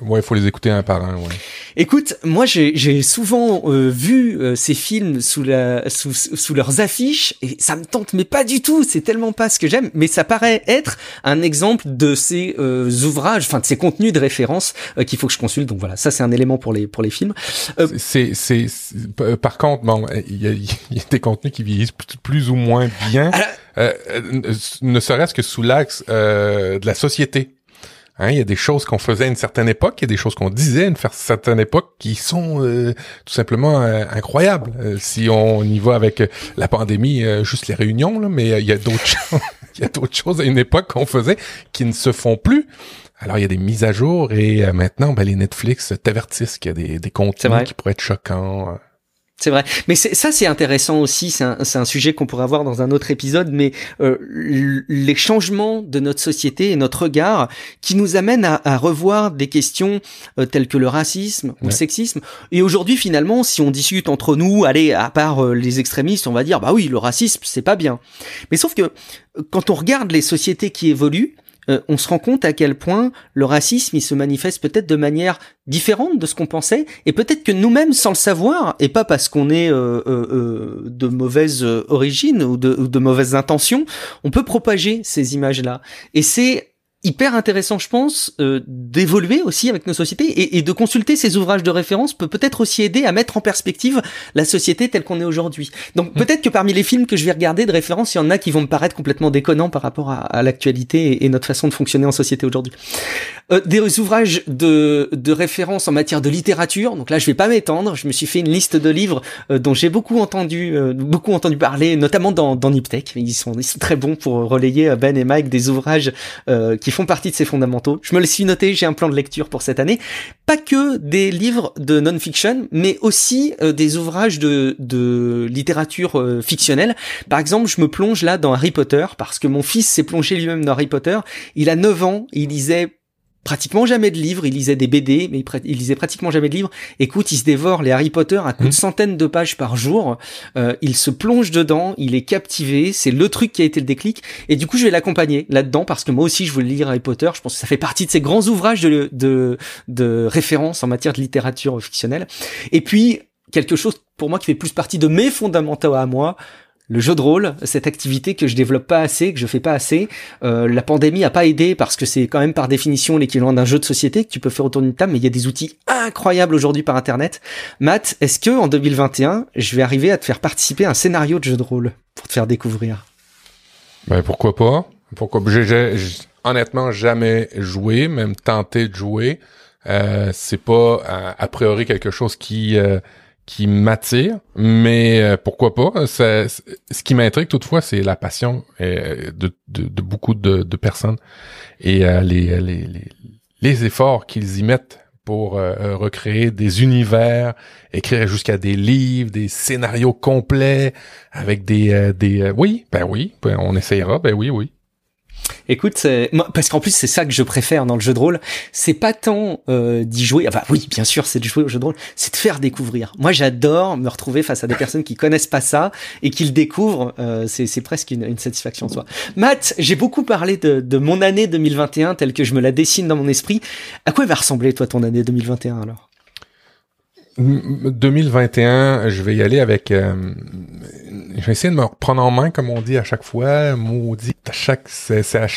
S2: Ouais, il faut les écouter un par un. Ouais.
S1: Écoute, moi j'ai souvent euh, vu euh, ces films sous, la, sous, sous, leurs affiches et ça me tente, mais pas du tout. C'est tellement pas ce que j'aime, mais ça paraît être un exemple de ces euh, ouvrages, enfin de ces contenus de référence qu'il faut que je consulte. Donc voilà, ça c'est un élément pour les pour les films.
S2: C'est c'est par contre, bon, il y a, y a, des contenus qui vieillissent plus, ou moins bien, ne serait-ce que sous l'axe de la société. Hein, il y a des choses qu'on faisait à une certaine époque, il y a des choses qu'on disait à une certaine époque qui sont euh, tout simplement euh, incroyables. Euh, si on y va avec la pandémie, juste les réunions, là, mais il y a d'autres [laughs] choses, il y a d'autres choses à une époque qu'on faisait qui ne se font plus. Alors il y a des mises à jour et maintenant ben, les Netflix t'avertissent qu'il y a des, des contenus qui pourraient être choquants.
S1: C'est vrai. Mais ça, c'est intéressant aussi. C'est un, un, sujet qu'on pourrait avoir dans un autre épisode. Mais euh, les changements de notre société et notre regard qui nous amènent à, à revoir des questions euh, telles que le racisme ou le sexisme. Et aujourd'hui, finalement, si on discute entre nous, allez, à part euh, les extrémistes, on va dire, bah oui, le racisme, c'est pas bien. Mais sauf que euh, quand on regarde les sociétés qui évoluent, euh, on se rend compte à quel point le racisme il se manifeste peut-être de manière différente de ce qu'on pensait et peut-être que nous-mêmes sans le savoir et pas parce qu'on est euh, euh, de mauvaise origine ou de, ou de mauvaises intentions on peut propager ces images là et c'est hyper intéressant, je pense, euh, d'évoluer aussi avec nos sociétés et, et, de consulter ces ouvrages de référence peut peut-être aussi aider à mettre en perspective la société telle qu'on est aujourd'hui. Donc mmh. peut-être que parmi les films que je vais regarder de référence, il y en a qui vont me paraître complètement déconnants par rapport à, à l'actualité et, et, notre façon de fonctionner en société aujourd'hui. Euh, des ouvrages de, de référence en matière de littérature. Donc là, je vais pas m'étendre. Je me suis fait une liste de livres euh, dont j'ai beaucoup entendu, euh, beaucoup entendu parler, notamment dans, dans Niptech. Ils sont, ils sont très bons pour relayer Ben et Mike des ouvrages qui font partie de ces fondamentaux. Je me le suis noté, j'ai un plan de lecture pour cette année. Pas que des livres de non-fiction, mais aussi euh, des ouvrages de, de littérature euh, fictionnelle. Par exemple, je me plonge là dans Harry Potter, parce que mon fils s'est plongé lui-même dans Harry Potter. Il a 9 ans, il lisait pratiquement jamais de livres, il lisait des BD, mais il, lisait pratiquement jamais de livres. Écoute, il se dévore les Harry Potter à coups de mmh. centaines de pages par jour. Euh, il se plonge dedans, il est captivé, c'est le truc qui a été le déclic. Et du coup, je vais l'accompagner là-dedans parce que moi aussi, je voulais lire Harry Potter. Je pense que ça fait partie de ces grands ouvrages de, de, de référence en matière de littérature fictionnelle. Et puis, quelque chose pour moi qui fait plus partie de mes fondamentaux à moi, le jeu de rôle, cette activité que je développe pas assez, que je fais pas assez. Euh, la pandémie a pas aidé parce que c'est quand même par définition l'équivalent d'un jeu de société que tu peux faire autour d'une table, mais il y a des outils incroyables aujourd'hui par internet. Matt, est-ce que en 2021, je vais arriver à te faire participer à un scénario de jeu de rôle pour te faire découvrir?
S2: Ben pourquoi pas? Pourquoi J'ai honnêtement jamais joué, même tenté de jouer. Euh, c'est pas a, priori quelque chose qui euh, qui m'attire, mais euh, pourquoi pas. ce qui m'intrigue toutefois, c'est la passion euh, de, de, beaucoup de, personnes et euh, les, les, les, efforts qu'ils y mettent pour recréer des univers, écrire jusqu'à des livres, des scénarios complets avec des des oui, ben oui, ben on essayera, ben oui, oui.
S1: Écoute, parce qu'en plus c'est ça que je préfère dans le jeu de rôle, c'est pas tant euh, d'y jouer, enfin oui bien sûr c'est de jouer au jeu de rôle, c'est de faire découvrir. Moi j'adore me retrouver face à des personnes qui connaissent pas ça et qui le découvrent, euh, c'est presque une, une, satisfaction en soi. Matt, j'ai beaucoup parlé de, de, mon année 2021 telle que je me la dessine dans mon esprit. À quoi va ressembler toi ton année 2021 alors?
S2: 2021, je vais y aller avec. Euh, je vais essayer de me reprendre en main, comme on dit à chaque fois. Maudit, à chaque, c'est à,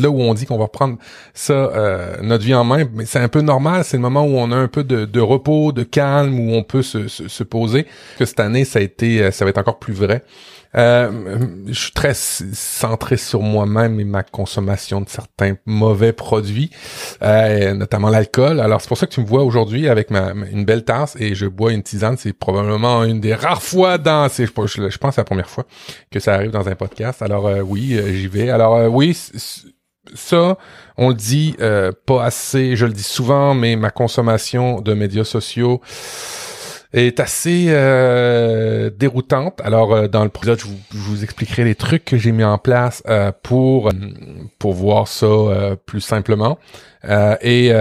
S2: là où on dit qu'on va reprendre ça, euh, notre vie en main. Mais c'est un peu normal. C'est le moment où on a un peu de, de, repos, de calme, où on peut se, se, se poser. Que cette année, ça a été, euh, ça va être encore plus vrai. Euh, je suis très centré sur moi-même et ma consommation de certains mauvais produits, euh, notamment l'alcool. Alors c'est pour ça que tu me vois aujourd'hui avec ma, une belle tasse et je bois une tisane. C'est probablement une des rares fois dans, je, je, pense la première fois que ça arrive dans un podcast. Alors euh, oui, euh, j'y vais. Alors oui ça, on le dit pas assez, je le dis souvent, mais ma consommation de médias sociaux est assez euh, déroutante. Alors euh, dans le épisode, je vous, expliquerai les trucs que j'ai mis en place euh, pour pour voir ça plus simplement. et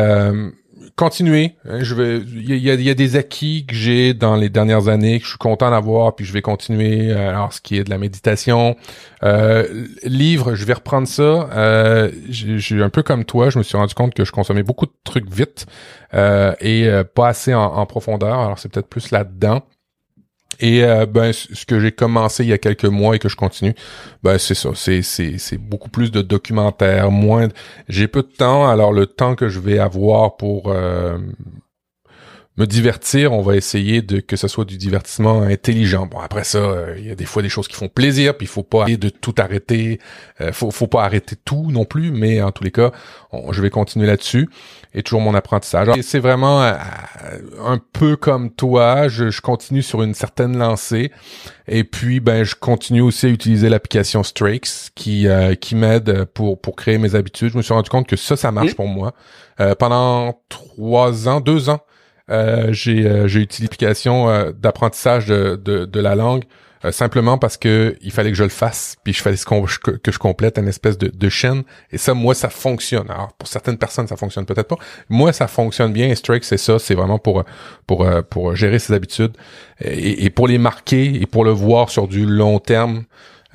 S2: continuer. Hein, je vais, il y a, y a, des acquis que j'ai dans les dernières années que je suis content d'avoir, puis je vais continuer. Euh, alors, ce qui est de la méditation, euh, livre, je vais reprendre ça. Euh, j'ai un peu comme toi, je me suis rendu compte que je consommais beaucoup de trucs vite euh, et euh, pas assez en, en profondeur. Alors, c'est peut-être plus là-dedans. Et euh, ben ce que j'ai commencé il y a quelques mois et que je continue, ben c'est ça, c'est c'est c'est beaucoup plus de documentaires, moins. J'ai peu de temps, alors le temps que je vais avoir pour euh, me divertir, on va essayer de que ce soit du divertissement intelligent. Bon après ça, euh, il y a des fois des choses qui font plaisir, puis il faut pas de tout arrêter, euh, faut faut pas arrêter tout non plus, mais en tous les cas, je vais continuer là-dessus et toujours mon apprentissage. C'est vraiment euh, un peu comme toi, je, je, continue sur une certaine lancée et puis ben je continue aussi à utiliser l'application Strakes qui qui m'aide pour pour créer mes habitudes. Je me suis rendu compte que ça ça marche pour moi. pendant trois ans, deux ans j'ai j'ai utilisé l'application d'apprentissage de, de, de la langue euh, simplement parce que il fallait que je le fasse, puis je fallait que, je complète une espèce de, de, chaîne. Et ça, moi, ça fonctionne. Alors pour certaines personnes, ça fonctionne peut-être pas. Moi, ça fonctionne bien. Et Strike, c'est ça. C'est vraiment pour pour euh, pour gérer ses habitudes et, et, pour les marquer et pour le voir sur du long terme.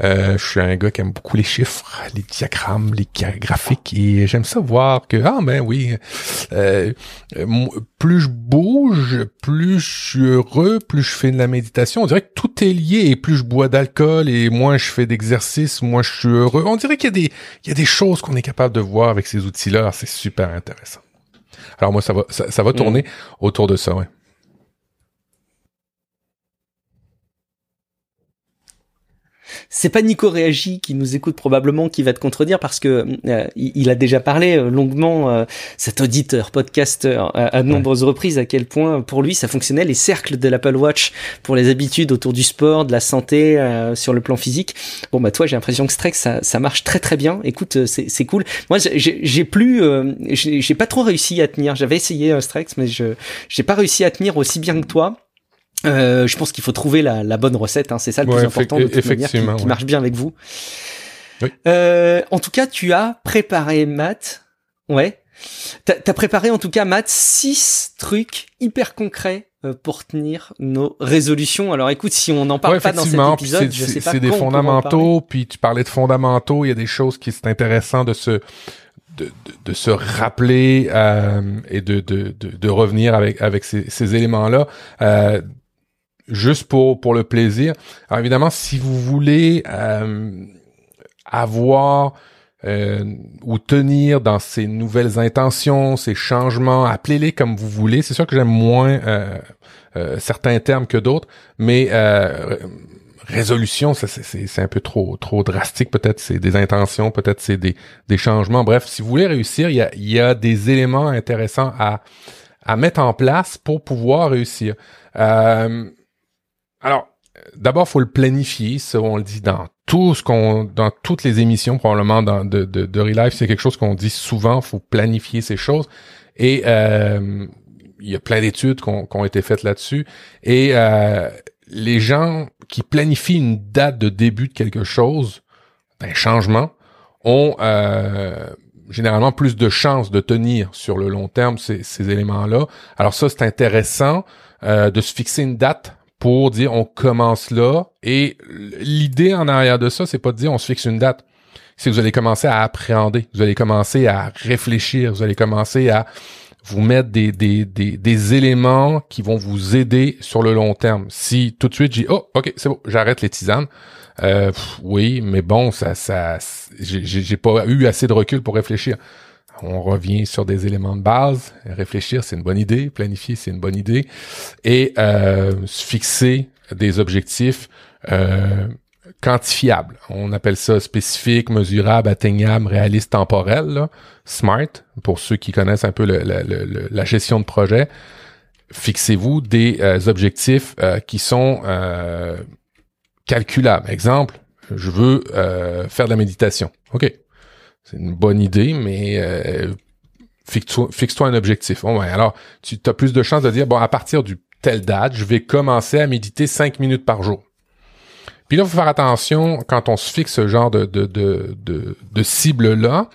S2: Euh, je suis un gars qui aime beaucoup les chiffres, les diagrammes, les graphiques et j'aime ça voir que ah ben oui, euh, plus je bouge, plus je suis heureux, plus je fais de la méditation. On dirait que tout est lié et plus je bois d'alcool et moins je fais d'exercice, moins je suis heureux. On dirait qu'il y a des il y a des choses qu'on est capable de voir avec ces outils-là. C'est super intéressant. Alors moi ça va ça, va tourner mm. autour de ça. Ouais.
S1: C'est pas Nico Réagi qui nous écoute probablement qui va te contredire parce que euh, il a déjà parlé euh, longuement euh, cet auditeur podcasteur à, de nombreuses reprises à quel point pour lui ça fonctionnait les cercles de l'Apple Watch pour les habitudes autour du sport, de la santé sur le plan physique. Bon bah toi j'ai l'impression que Strex ça, ça marche très très bien. Écoute c'est cool. Moi j'ai plus j'ai pas trop réussi à tenir. J'avais essayé Strex mais je j'ai pas réussi à tenir aussi bien que toi. Euh, je pense qu'il faut trouver la, la bonne recette, hein. c'est ça le plus important de toute manière, qui, marche bien avec vous. Oui. Euh, en tout cas, tu as préparé Matt, ouais. T'as as préparé en tout cas Matt six trucs hyper concrets euh, pour tenir nos résolutions. Alors écoute, si on n'en parle pas dans cet épisode, je sais pas
S2: C'est des fondamentaux, puis tu parlais de fondamentaux, il y a des choses qui c'est intéressant de se de, de, de, se rappeler euh, et de, de, de, revenir avec avec ces, ces éléments là euh, juste pour pour le plaisir. Alors évidemment, si vous voulez euh, avoir euh, ou tenir dans ces nouvelles intentions, ces changements, appelez-les comme vous voulez. C'est sûr que j'aime moins euh, certains termes que d'autres, mais résolution, c'est un peu trop trop drastique. Peut-être c'est des intentions, peut-être c'est des, des changements. Bref, si vous voulez réussir, il y a, y a des éléments intéressants à à mettre en place pour pouvoir réussir. Euh, alors, d'abord, faut le planifier. Ça, on le dit dans tout ce qu'on, dans toutes les émissions probablement dans, de, de, de c'est quelque chose qu'on dit souvent. Faut planifier ces choses. Et euh, il y a plein d'études qui ont, été faites là-dessus. Et euh, les gens qui planifient une date de début de quelque chose, d'un changement, ont euh, généralement plus de chances de tenir sur le long terme ces, ces éléments-là. Alors ça, c'est intéressant de se fixer une date pour dire on commence là. Et l'idée en arrière de ça, c'est pas de dire on se fixe une date. C'est que vous allez commencer à appréhender, vous allez commencer à réfléchir, vous allez commencer à vous mettre des, des, des, des éléments qui vont vous aider sur le long terme. Si tout de suite j'ai oh ok c'est bon j'arrête les tisanes, euh, oui mais bon ça ça j'ai pas eu assez de recul pour réfléchir on revient sur des éléments de base. Réfléchir, c'est une bonne idée. Planifier, c'est une bonne idée. Et euh, fixer des objectifs euh, quantifiables. On appelle ça spécifique, mesurable, atteignable, réaliste, temporel. SMART, pour ceux qui connaissent un peu la gestion de projet. Fixez-vous des euh, objectifs qui sont calculables. Exemple, je veux faire de la méditation. OK, c'est une bonne idée, mais euh, fixe-toi un objectif. Ouais, alors, tu as plus de chances de dire, bon, à partir du telle date, je vais commencer à méditer cinq minutes par jour. Puis là, il faut faire attention quand on se fixe ce genre de, de, de, de, de cible-là,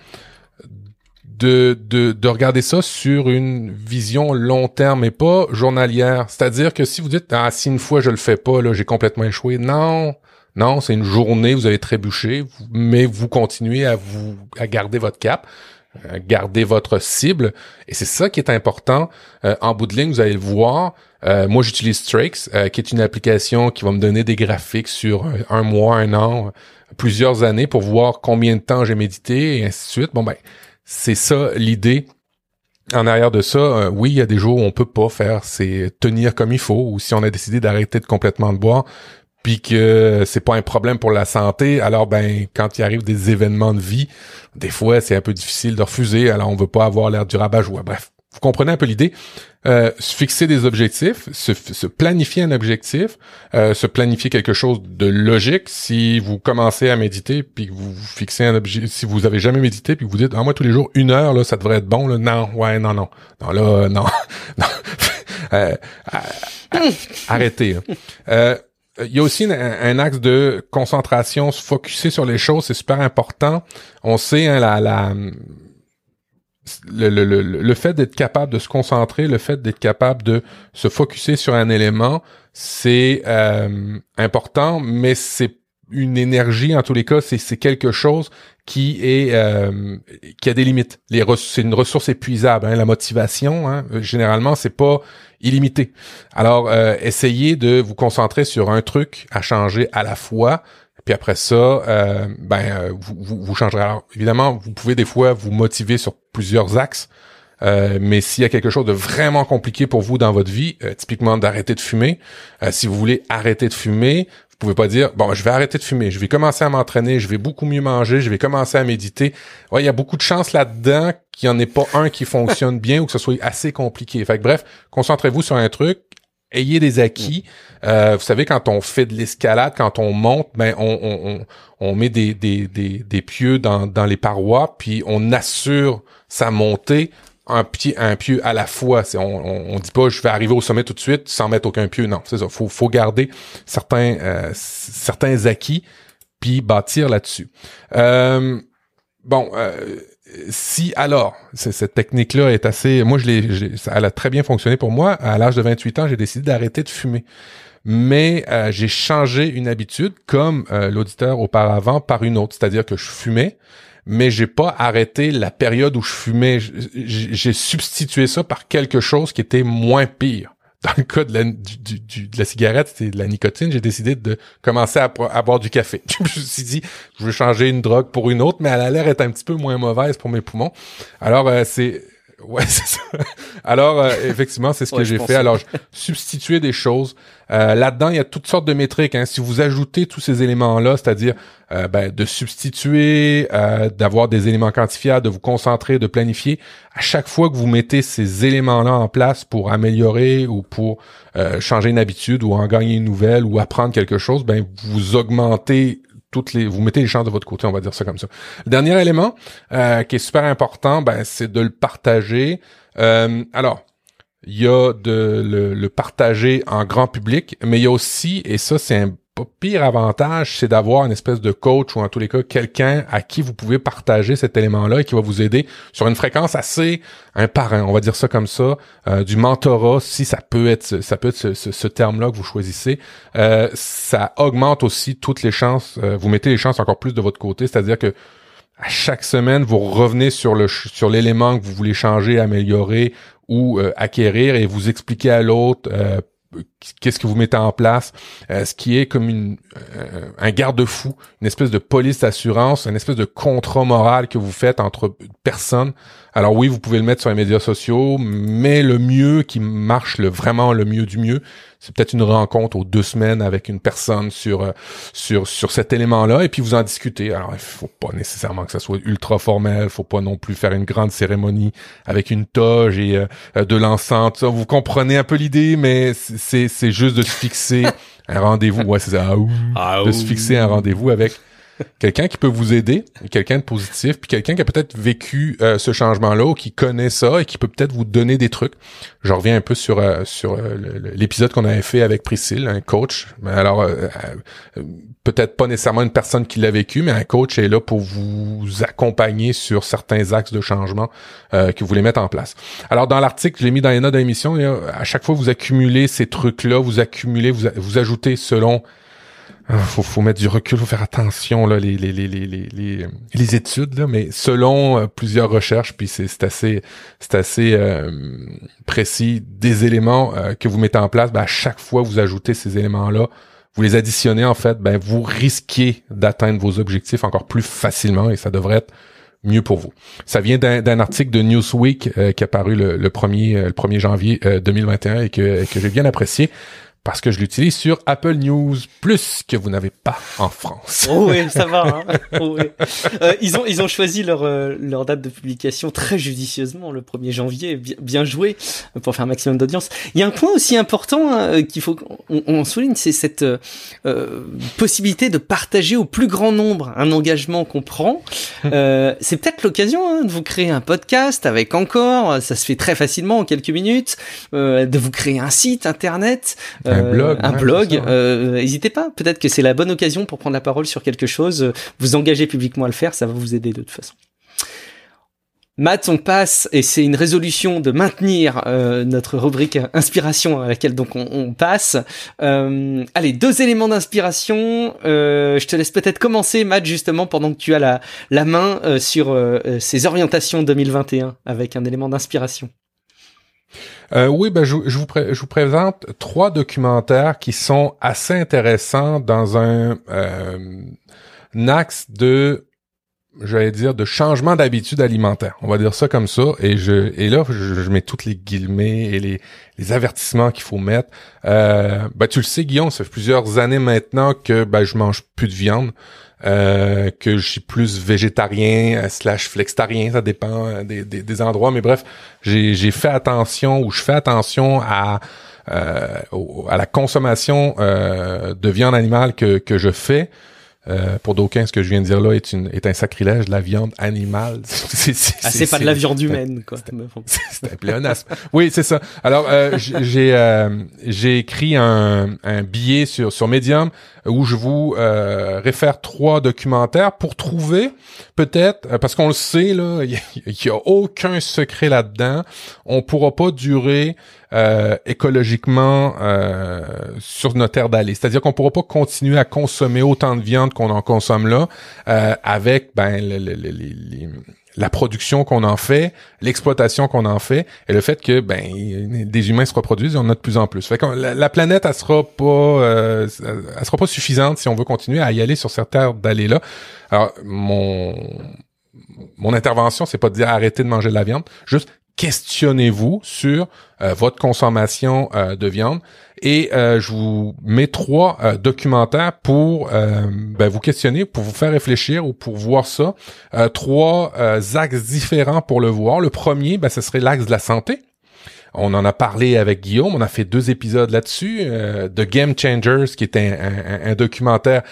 S2: de, de, de regarder ça sur une vision long terme et pas journalière. C'est-à-dire que si vous dites, ah, si une fois je le fais pas, là, j'ai complètement échoué. Non, non, c'est une journée, vous allez trébucher, mais vous continuez à vous à garder votre cap, à garder votre cible, et c'est ça qui est important. Euh, en bout de ligne, vous allez le voir. Euh, moi, j'utilise Strakes, euh, qui est une application qui va me donner des graphiques sur un mois, un an, plusieurs années pour voir combien de temps j'ai médité et ainsi de suite. Bon ben, c'est ça l'idée en arrière de ça, oui, il y a des jours où on peut pas faire, c'est tenir comme il faut, ou si on a décidé d'arrêter complètement de boire, puis que c'est pas un problème pour la santé, alors ben quand il arrive des événements de vie, des fois c'est un peu difficile de refuser, alors on veut pas avoir l'air du rabat-joie. Bref, vous comprenez un peu l'idée. Euh, se fixer des objectifs, se, planifier un objectif, euh, se planifier quelque chose de logique. Si vous commencez à méditer puis que vous fixez un objectif, si vous avez jamais médité puis que vous dites ah moi tous les jours une heure là ça devrait être bon là, non ouais non non non là non, [laughs] non [laughs] Euh, arrêtez. Hein. Euh, il y a aussi un, axe de concentration, se focuser sur les choses, c'est super important. On sait hein, la, la le, le, le, le, fait d'être capable de se concentrer, le fait d'être capable de se focuser sur un élément, c'est euh, important, mais c'est une énergie en tous les cas, c'est quelque chose qui est euh, qui a des limites. Les c'est une ressource épuisable. Hein, la motivation, hein, généralement, c'est pas illimité. Alors, euh, essayez de vous concentrer sur un truc à changer à la fois. Puis après ça, euh, ben vous, vous, vous, changerez. Alors, évidemment, vous pouvez des fois vous motiver sur plusieurs axes. mais s'il y a quelque chose de vraiment compliqué pour vous dans votre vie, typiquement d'arrêter de fumer, si vous voulez arrêter de fumer, pouvez pas dire bon je vais arrêter de fumer, je vais commencer à m'entraîner, je vais beaucoup mieux manger, je vais commencer à méditer. Ouais, il y a beaucoup de chances là-dedans qu'il n'y en ait pas un qui fonctionne bien ou que ce soit assez compliqué. Fait que bref, concentrez-vous sur un truc, ayez des acquis. Euh, vous savez, quand on fait de l'escalade, quand on monte, ben on, on, on, met des, des, des, des pieux dans, dans les parois, puis on assure sa montée un pied, un pieu à la fois. On, on, dit pas je vais arriver au sommet tout de suite sans mettre aucun pieu. Non, c'est ça. Faut, faut garder certains, euh, certains acquis puis bâtir là-dessus. Euh, bon, euh, si alors cette technique-là est assez, moi je l'ai, elle a très bien fonctionné pour moi. À l'âge de 28 ans, j'ai décidé d'arrêter de fumer mais j'ai changé une habitude comme l'auditeur auparavant par une autre, c'est-à-dire que je fumais, mais j'ai pas arrêté la période où je fumais. J'ai substitué ça par quelque chose qui était moins pire. Dans le cas de la, cigarette, c'est de la nicotine, j'ai décidé de commencer à, boire du café. [laughs] je me suis dit, je veux changer une drogue pour une autre, mais elle a l'air d'être un petit peu moins mauvaise pour mes poumons. Alors, euh, c'est Ouais, [laughs] c'est ça. Alors, euh, effectivement, c'est ce que j'ai fait. Alors, substituer des choses. Euh, là-dedans, il y a toutes sortes de métriques. Hein. Si vous ajoutez tous ces éléments-là, c'est-à-dire euh, ben, de substituer, d'avoir des éléments quantifiables, de vous concentrer, de planifier, à chaque fois que vous mettez ces éléments-là en place pour améliorer ou pour changer une habitude ou en gagner une nouvelle ou apprendre quelque chose, ben vous augmentez toutes les, vous mettez les chances de votre côté, on va dire ça comme ça. Le dernier élément euh, qui est super important, ben, c'est de le partager. Euh, alors, il y a de le, le, partager en grand public, mais il y a aussi, et ça c'est un pire avantage, c'est d'avoir une espèce de coach ou en tous les cas quelqu'un à qui vous pouvez partager cet élément-là et qui va vous aider sur une fréquence assez un parrain, on va dire ça comme ça, euh, du mentorat, si ça peut être ça peut être ce, terme-là que vous choisissez, euh, ça augmente aussi toutes les chances. Euh, vous mettez les chances encore plus de votre côté, c'est-à-dire que à chaque semaine, vous revenez sur le sur l'élément que vous voulez changer, améliorer ou acquérir et vous expliquez à l'autre qu'est-ce que vous mettez en place, euh, ce qui est comme une, euh, un garde-fou, une espèce de police d'assurance, une espèce de contrat moral que vous faites entre personnes. Alors oui, vous pouvez le mettre sur les médias sociaux, mais le mieux qui marche le vraiment le mieux du mieux, c'est peut-être une rencontre aux deux semaines avec une personne sur euh, sur sur cet élément-là et puis vous en discutez. Alors il faut pas nécessairement que ça soit ultra formel, faut pas non plus faire une grande cérémonie avec une toge et de l'encens. Vous comprenez un peu l'idée, mais c'est c'est juste de se fixer [laughs] un rendez-vous. Ouais, c'est ça. Ah, de se fixer un rendez-vous avec quelqu'un qui peut vous aider, quelqu'un de positif, puis quelqu'un qui a peut-être vécu euh, ce changement-là ou qui connaît ça et qui peut peut-être vous donner des trucs. Je reviens un peu sur euh, sur euh, l'épisode qu'on avait fait avec Priscille, un coach. Alors peut-être pas nécessairement une personne qui l'a vécu, mais un coach est là pour vous accompagner sur certains axes de changement que vous voulez mettre en place. Alors dans l'article, je l'ai mis dans les notes de l'émission, à chaque fois vous accumulez ces trucs-là, vous accumulez, vous, vous ajoutez selon faut, faut mettre du recul, faut faire attention là, les, les, les, les, les, études là, mais selon euh, plusieurs recherches, puis c'est assez c'est assez euh, précis des éléments euh, que vous mettez en place. Ben, à chaque fois vous ajoutez ces éléments là, vous les additionnez en fait, ben vous risquez d'atteindre vos objectifs encore plus facilement et ça devrait être mieux pour vous. Ça vient d'un article de Newsweek qui a paru le, le 1er, le 1er janvier 2021 et que, que j'ai bien apprécié parce que je l'utilise sur Apple News Plus que vous n'avez pas en France.
S1: Oh oui, ça va. Hein [laughs] oh oui. euh, ils ont ils ont choisi leur euh, leur date de publication très judicieusement le 1er janvier, bien, bien joué pour faire un maximum d'audience. Il y a un point aussi important hein, qu'il faut qu'on on souligne, c'est cette euh, possibilité de partager au plus grand nombre un engagement qu'on prend. [laughs] Euh, c'est peut-être l'occasion hein, de vous créer un podcast avec encore, ça se fait très facilement en quelques minutes, de vous créer un site internet
S2: un blog.
S1: Un blog. Euh, n'hésitez pas. Peut-être que c'est la bonne occasion pour prendre la parole sur quelque chose. Vous engagez publiquement à le faire, ça va vous aider de toute façon. Matt, on passe, et c'est une résolution de maintenir euh, notre rubrique inspiration à laquelle donc on, passe. Euh, allez, deux éléments d'inspiration. je te laisse peut-être commencer, Matt, justement, pendant que tu as la, la main sur ces orientations 2021 avec un élément d'inspiration.
S2: Euh, oui, ben je, vous présente trois documentaires qui sont assez intéressants dans un, euh, axe de j'allais dire de changement d'habitude alimentaire. On va dire ça comme ça. Et je et là, je, mets toutes les guillemets et les, les avertissements qu'il faut mettre. Euh, ben, tu le sais, Guillaume, ça fait plusieurs années maintenant que ben, je mange plus de viande. Euh, que je suis plus végétarien euh, slash flextarien, ça dépend euh, des, des, des endroits. Mais bref, j'ai fait attention ou je fais attention à à la consommation de viande animale que, que je fais. Euh, pour d'aucuns, ce que je viens de dire là est, une, est un sacrilège. La viande animale, [laughs]
S1: c'est ah, pas de la viande humaine, quoi. [laughs]
S2: C'est un pléonasme. oui, c'est ça. Alors, euh, j'ai euh, j'ai écrit un, un billet sur sur Medium où je vous euh, réfère trois documentaires pour trouver peut-être parce qu'on le sait là, il y, a aucun secret là-dedans. On pourra pas durer euh, écologiquement euh, sur notre terre d'aller. C'est-à-dire qu'on pourra pas continuer à consommer autant de viande qu'on en consomme là euh, avec ben la production qu'on en fait, l'exploitation qu'on en fait, et le fait que ben des humains se reproduisent, il y en a de plus en plus. Fait que la, planète, elle sera pas, euh, elle sera pas suffisante si on veut continuer à y aller sur cette terre d'aller là. Alors mon mon intervention, c'est pas de dire arrêtez de manger de la viande, juste questionnez-vous sur euh, votre consommation euh, de viande et euh, je vous mets trois documentaires pour ben, vous questionner, pour vous faire réfléchir ou pour voir ça. trois axes différents pour le voir. Le premier, ben, ce serait l'axe de la santé. On en a parlé avec Guillaume, on a fait deux épisodes là-dessus, de Game Changers, qui est un documentaire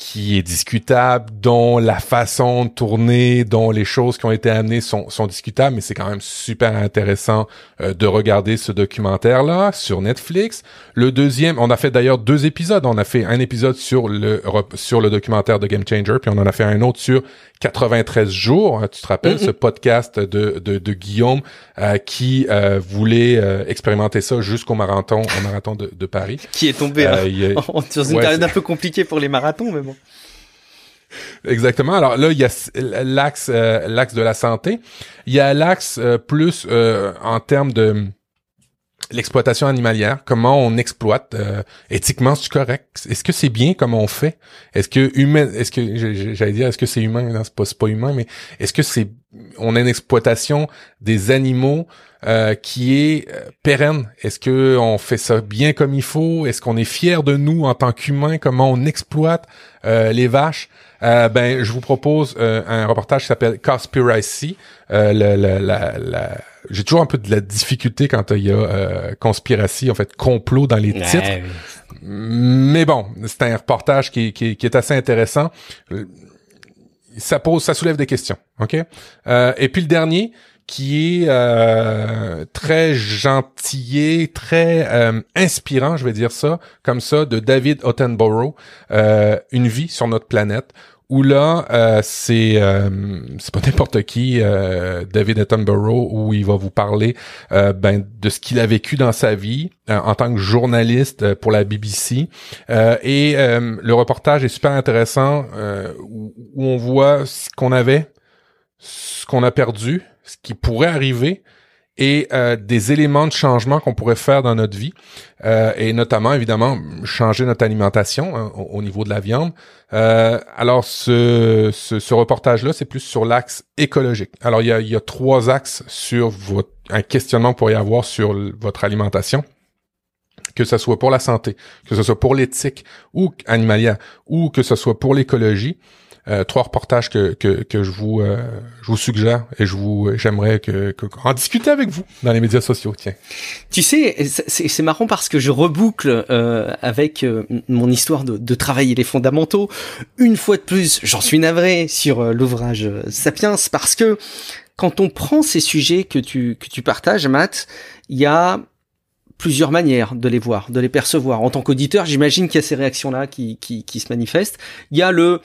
S2: qui est discutable, dont la façon de tourner, dont les choses qui ont été amenées sont, sont discutables, mais c'est quand même super intéressant euh, de regarder ce documentaire-là sur Netflix. Le deuxième, on a fait d'ailleurs deux épisodes. On a fait un épisode sur le sur le documentaire de Game Changer, puis on en a fait un autre sur 93 jours. Hein, tu te rappelles ce podcast de, de, de Guillaume euh, qui euh, voulait expérimenter ça jusqu'au marathon, au marathon de, de Paris.
S1: Qui est tombé hein, dans une période un peu compliquée pour les marathons, mais bon.
S2: Exactement. Alors là, il y a l'axe euh, l'axe de la santé. Il y a l'axe euh, plus euh, en termes de l'exploitation animalière, comment on exploite éthiquement c'est correct? Est-ce que c'est bien comme on fait? Est-ce que humain est-ce que j'allais dire est-ce que c'est humain? Non, c'est pas, pas humain mais est-ce que c'est on a une exploitation des animaux qui est pérenne Est-ce que on fait ça bien comme il faut? Est-ce qu'on est fier de nous en tant qu'humains? Comment on exploite les vaches? Euh, ben, je vous propose euh, un reportage qui s'appelle Conspiracy. Euh, la, J'ai toujours un peu de la difficulté quand il y a euh, conspiracy, en fait, complot dans les titres. Mais bon, c'est un reportage qui, qui, qui, est assez intéressant. Ça pose, ça soulève des questions, ok? et puis le dernier, qui est euh, très gentillé, très euh, inspirant, je vais dire ça, comme ça, de David Attenborough, euh, Une vie sur notre planète, où là, euh, c'est c'est pas [laughs] n'importe qui, David Attenborough, où il va vous parler ben, de ce qu'il a vécu dans sa vie en tant que journaliste pour la BBC. et le reportage est super intéressant, où on voit ce qu'on avait, ce qu'on a perdu, ce qui pourrait arriver et euh, des éléments de changement qu'on pourrait faire dans notre vie euh, et notamment évidemment changer notre alimentation hein, au, niveau de la viande. Euh, alors ce, ce, reportage là c'est plus sur l'axe écologique. Alors il y a, y a trois axes sur votre un questionnement pour y avoir sur votre alimentation que ce soit pour la santé, que ce soit pour l'éthique ou animalière, ou que ce soit pour l'écologie, euh, trois reportages que, que, que je vous euh, je vous suggère et je vous j'aimerais que, que en discuter avec vous dans les médias sociaux. Tiens.
S1: Tu sais, c'est marrant parce que je reboucle euh, avec euh, mon histoire de, de travailler les fondamentaux. Une fois de plus, j'en suis navré sur l'ouvrage Sapiens parce que quand on prend ces sujets que tu que tu partages, Matt, il y a plusieurs manières de les voir, de les percevoir. En tant qu'auditeur, j'imagine qu'il y a ces réactions-là qui, qui, qui se manifestent. Il y a le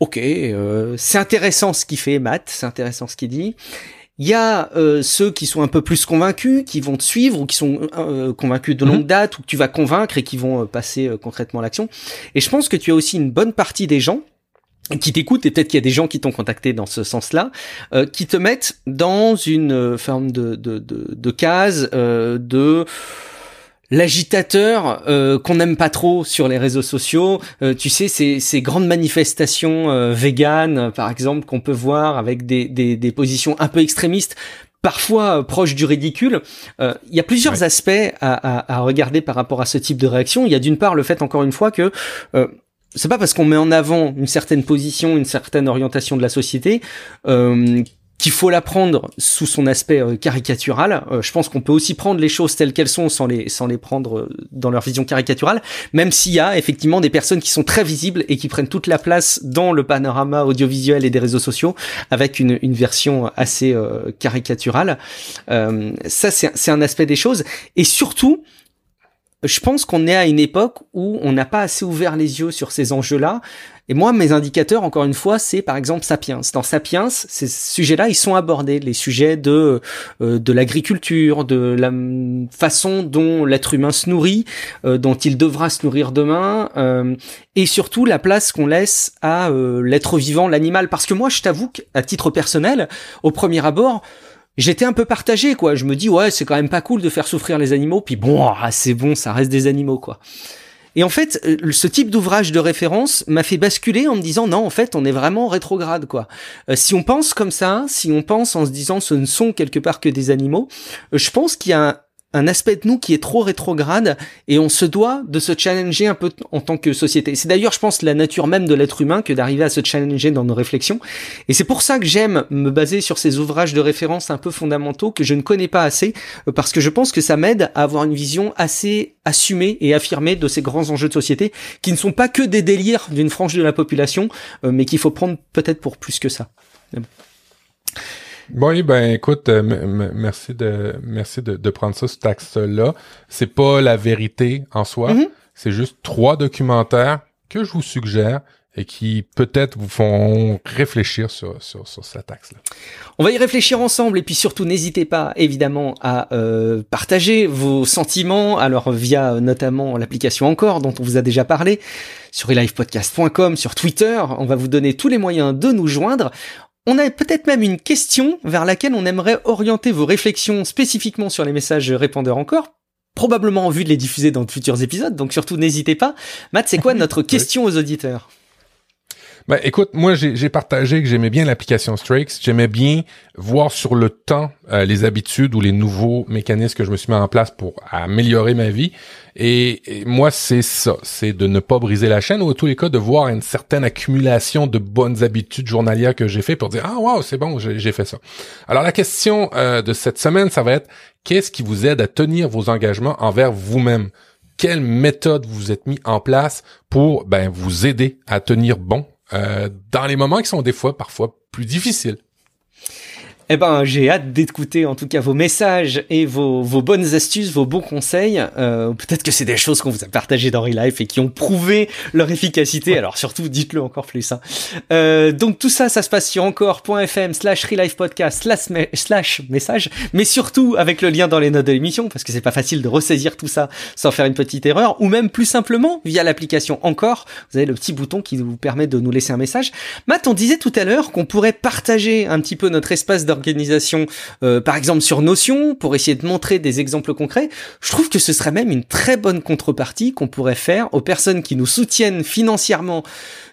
S1: ok, euh, c'est intéressant ce qu'il fait Matt, c'est intéressant ce qu'il dit. Il y a euh, ceux qui sont un peu plus convaincus, qui vont te suivre ou qui sont euh, convaincus de longue mhm. date ou que tu vas convaincre et qui vont passer concrètement l'action. Et je pense que tu as aussi une bonne partie des gens qui t'écoutent et peut-être qu'il y a des gens qui t'ont contacté dans ce sens-là, qui te mettent dans une forme de de, de, de case de l'agitateur euh, qu'on n'aime pas trop sur les réseaux sociaux. Euh, tu sais, ces, ces grandes manifestations euh, véganes, par exemple, qu'on peut voir avec des, des, des, positions un peu extrémistes, parfois proches du ridicule. Il y a plusieurs aspects à, à, à, regarder par rapport à ce type de réaction. Il y a d'une part le fait, encore une fois, que c'est pas parce qu'on met en avant une certaine position, une certaine orientation de la société euh, qu'il faut la prendre sous son aspect euh, caricatural. Euh, je pense qu'on peut aussi prendre les choses telles qu'elles sont sans les sans les prendre euh, dans leur vision caricaturale, même s'il y a effectivement des personnes qui sont très visibles et qui prennent toute la place dans le panorama audiovisuel et des réseaux sociaux avec une, une version assez caricaturale. ça c'est un aspect des choses et surtout je pense qu'on est à une époque où on n'a pas assez ouvert les yeux sur ces enjeux-là. Et moi, mes indicateurs, encore une fois, c'est par exemple Sapiens. Dans Sapiens, ces sujets-là, ils sont abordés, les sujets de euh, de l'agriculture, de la façon dont l'être humain se nourrit, euh, dont il devra se nourrir demain, euh, et surtout la place qu'on laisse à l'être vivant, l'animal. Parce que moi, je t'avoue qu'à titre personnel, au premier abord, j'étais un peu partagé quoi. Je me dis ouais, c'est quand même pas cool de faire souffrir les animaux. Puis bon, ah, c'est bon, ça reste des animaux quoi. Et en fait, euh, ce type d'ouvrage de référence m'a fait basculer en me disant non, en fait, on est vraiment rétrograde quoi. Euh, si on pense comme ça, si on pense en se disant ce ne sont quelque part que des animaux, euh, je pense qu'il y a un aspect de nous qui est trop rétrograde et on se doit de se challenger un peu en tant que société. C'est d'ailleurs, je pense, la nature même de l'être humain que d'arriver à se challenger dans nos réflexions. Et c'est pour ça que j'aime me baser sur ces ouvrages de référence un peu fondamentaux que je ne connais pas assez, euh, parce que je pense que ça m'aide à avoir une vision assez assumée et affirmée de ces grands enjeux de société qui ne sont pas que des délires d'une frange de la population, euh, mais qu'il faut prendre peut-être pour plus que ça.
S2: Oui, ben écoute, euh, merci de merci de, de, prendre ça, cet axe-là. C'est pas la vérité en soi. Mm-hmm. C'est juste trois documentaires que je vous suggère et qui peut-être vous font réfléchir sur, sur, sur cet axe-là.
S1: On va y réfléchir ensemble et puis surtout n'hésitez pas évidemment à euh, partager vos sentiments, alors via notamment l'application Encore dont on vous a déjà parlé, sur elivepodcast.com, sur Twitter, on va vous donner tous les moyens de nous joindre. On a peut-être même une question vers laquelle on aimerait orienter vos réflexions spécifiquement sur les messages répondeurs encore, probablement en vue de les diffuser dans de futurs épisodes, donc surtout n'hésitez pas. Matt, c'est quoi [laughs] notre question aux auditeurs?
S2: Ben, écoute, moi, j'ai partagé que j'aimais bien l'application Strix. J'aimais bien voir sur le temps euh, les habitudes ou les nouveaux mécanismes que je me suis mis en place pour améliorer ma vie. Et, moi, c'est ça. C'est de ne pas briser la chaîne ou, en tous les cas, de voir une certaine accumulation de bonnes habitudes journalières que j'ai fait pour dire, ah, wow, c'est bon, j'ai fait ça. Alors, la question euh, de cette semaine, ça va être, qu'est-ce qui vous aide à tenir vos engagements envers vous-même? Quelle méthode vous êtes mis en place pour ben, vous aider à tenir bon euh, dans les moments qui sont des fois parfois plus difficiles.
S1: Eh ben, j'ai hâte d'écouter en tout cas vos messages et vos, vos bonnes astuces, vos bons conseils. Euh, Peut-être que c'est des choses qu'on vous a partagées dans Relife et qui ont prouvé leur efficacité. Alors surtout, dites-le encore plus. Hein. Euh, donc tout ça, ça se passe sur encore.fm slash Relife podcast slash, slash message, mais surtout avec le lien dans les notes de l'émission parce que c'est pas facile de ressaisir tout ça sans faire une petite erreur ou même plus simplement via l'application Encore. Vous avez le petit bouton qui vous permet de nous laisser un message. Matt, on disait tout à l'heure qu'on pourrait partager un petit peu notre espace de euh, par exemple sur Notion, pour essayer de montrer des exemples concrets, je trouve que ce serait même une très bonne contrepartie qu'on pourrait faire aux personnes qui nous soutiennent financièrement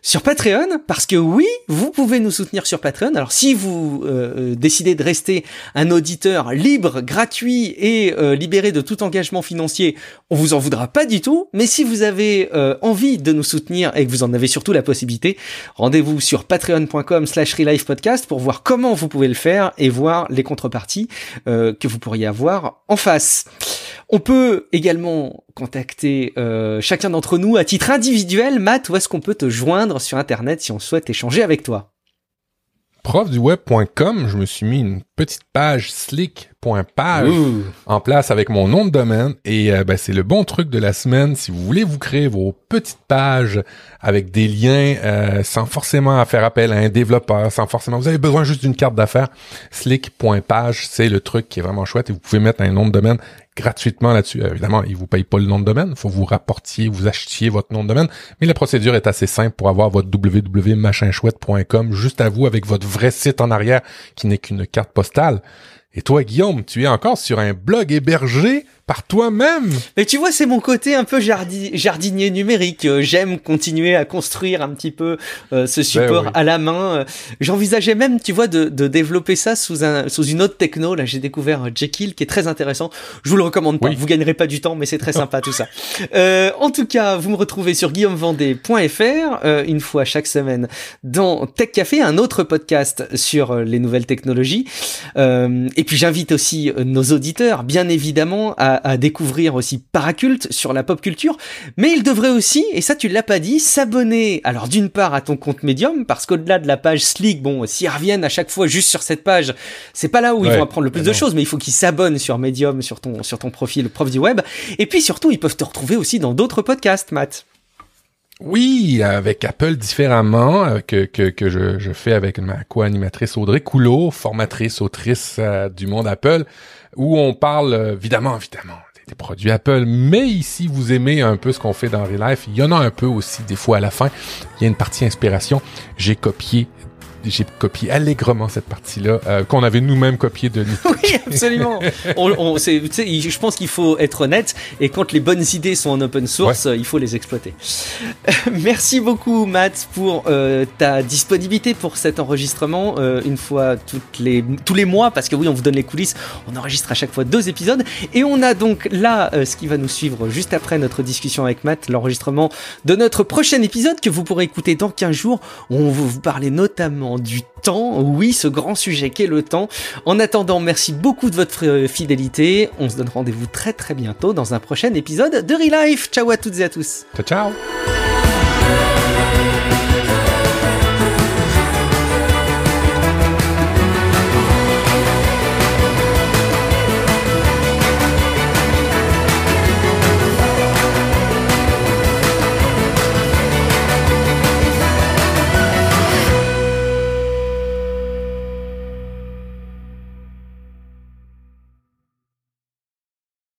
S1: sur Patreon, parce que oui, vous pouvez nous soutenir sur Patreon. Alors si vous euh, euh, décidez de rester un auditeur libre, gratuit et euh, libéré de tout engagement financier, on vous en voudra pas du tout. Mais si vous avez envie de nous soutenir et que vous en avez surtout la possibilité, rendez-vous sur patreon.com slash podcast pour voir comment vous pouvez le faire et voir les contreparties que vous pourriez avoir en face. On peut également contacter euh, chacun d'entre nous à titre individuel. Matt, où est-ce qu'on peut te joindre sur Internet si on souhaite échanger avec toi?
S2: profduweb.com, je me suis mis une petite page slick.page en place avec mon nom de domaine et euh, ben, c'est le bon truc de la semaine. Si vous voulez vous créer vos petites pages avec des liens euh, sans forcément faire appel à un développeur, sans forcément vous avez besoin juste d'une carte d'affaires, slick.page, c'est le truc qui est vraiment chouette et vous pouvez mettre un nom de domaine gratuitement là-dessus. Euh, évidemment, ils vous payent pas le nom de domaine, faut vous rapportiez, vous achetiez votre nom de domaine, mais la procédure est assez simple pour avoir votre www.machinchouette.com juste à vous avec votre vrai site en arrière qui n'est qu'une carte postale. Et toi, Guillaume, tu es encore sur un blog hébergé par toi-même.
S1: Mais tu vois, c'est mon côté un peu jardinier numérique. Euh, j'aime continuer à construire un petit peu euh, ce ben support à la main. Euh, j'envisageais même, tu vois, de, de, développer ça sous un sous une autre techno. Là, j'ai découvert Jekyll qui est très intéressant. Je vous le recommande pas. Vous gagnerez pas du temps, mais c'est très [laughs] sympa tout ça. en tout cas, vous me retrouvez sur guillaumevendée.fr une fois chaque semaine dans Tech Café, un autre podcast sur les nouvelles technologies. et puis j'invite aussi nos auditeurs, bien évidemment, à à, découvrir aussi Paraculte sur la pop culture, mais il devrait aussi, et ça tu l'as pas dit, s'abonner. Alors d'une part à ton compte Medium, parce qu'au-delà de la page Slick, bon, s'ils reviennent à chaque fois juste sur cette page, c'est pas là où ils vont apprendre le plus de choses, mais il faut qu'ils s'abonnent sur Medium, sur ton, sur ton profil prof du web. Et puis surtout, ils peuvent te retrouver aussi dans d'autres podcasts, Matt.
S2: Oui, avec Apple différemment, euh, que, que, que je, je fais avec ma co-animatrice Audrey Coulot, formatrice, autrice euh, du monde Apple où on parle euh, évidemment, évidemment, des, produits Apple, mais ici, vous aimez un peu ce qu'on fait dans Real Life. Il y en a un peu aussi des fois à la fin. Il y a une partie inspiration. J'ai copié j'ai copié allègrement cette partie-là euh, qu'on avait nous-mêmes copié de [laughs]
S1: Oui, absolument. on, on, je pense qu'il faut être honnête et quand les bonnes idées sont en open source, il faut les exploiter. Merci beaucoup Matt pour euh, ta disponibilité pour cet enregistrement euh, une fois toutes les tous les mois parce que oui, on vous donne les coulisses. On enregistre à chaque fois deux épisodes et on a donc là euh, ce qui va nous suivre juste après notre discussion avec Matt, l'enregistrement de notre prochain épisode que vous pourrez écouter dans 15 jours. On va vous parler notamment du temps. Oui, ce grand sujet qu'est le temps. En attendant, merci beaucoup de votre euh, fidélité. On se donne rendez-vous très très bientôt dans un prochain épisode de Relife. Ciao à toutes et à tous.
S2: Ciao ciao.